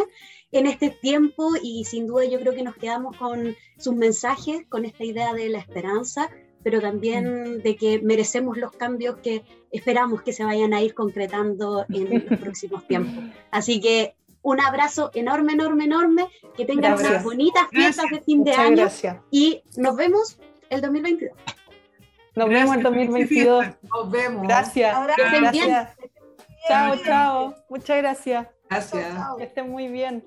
en este tiempo y sin duda yo creo que nos quedamos con sus mensajes, con esta idea de la esperanza, pero también mm. de que merecemos los cambios que esperamos que se vayan a ir concretando en los próximos tiempos. Así que un abrazo enorme, enorme, enorme, que tengan unas bonitas fiestas de fin de año y nos vemos el 2022. Nos vemos el 2022. Nos vemos. Gracias. Gracias. Chao, chao. Muchas gracias. Gracias. Que estén muy bien.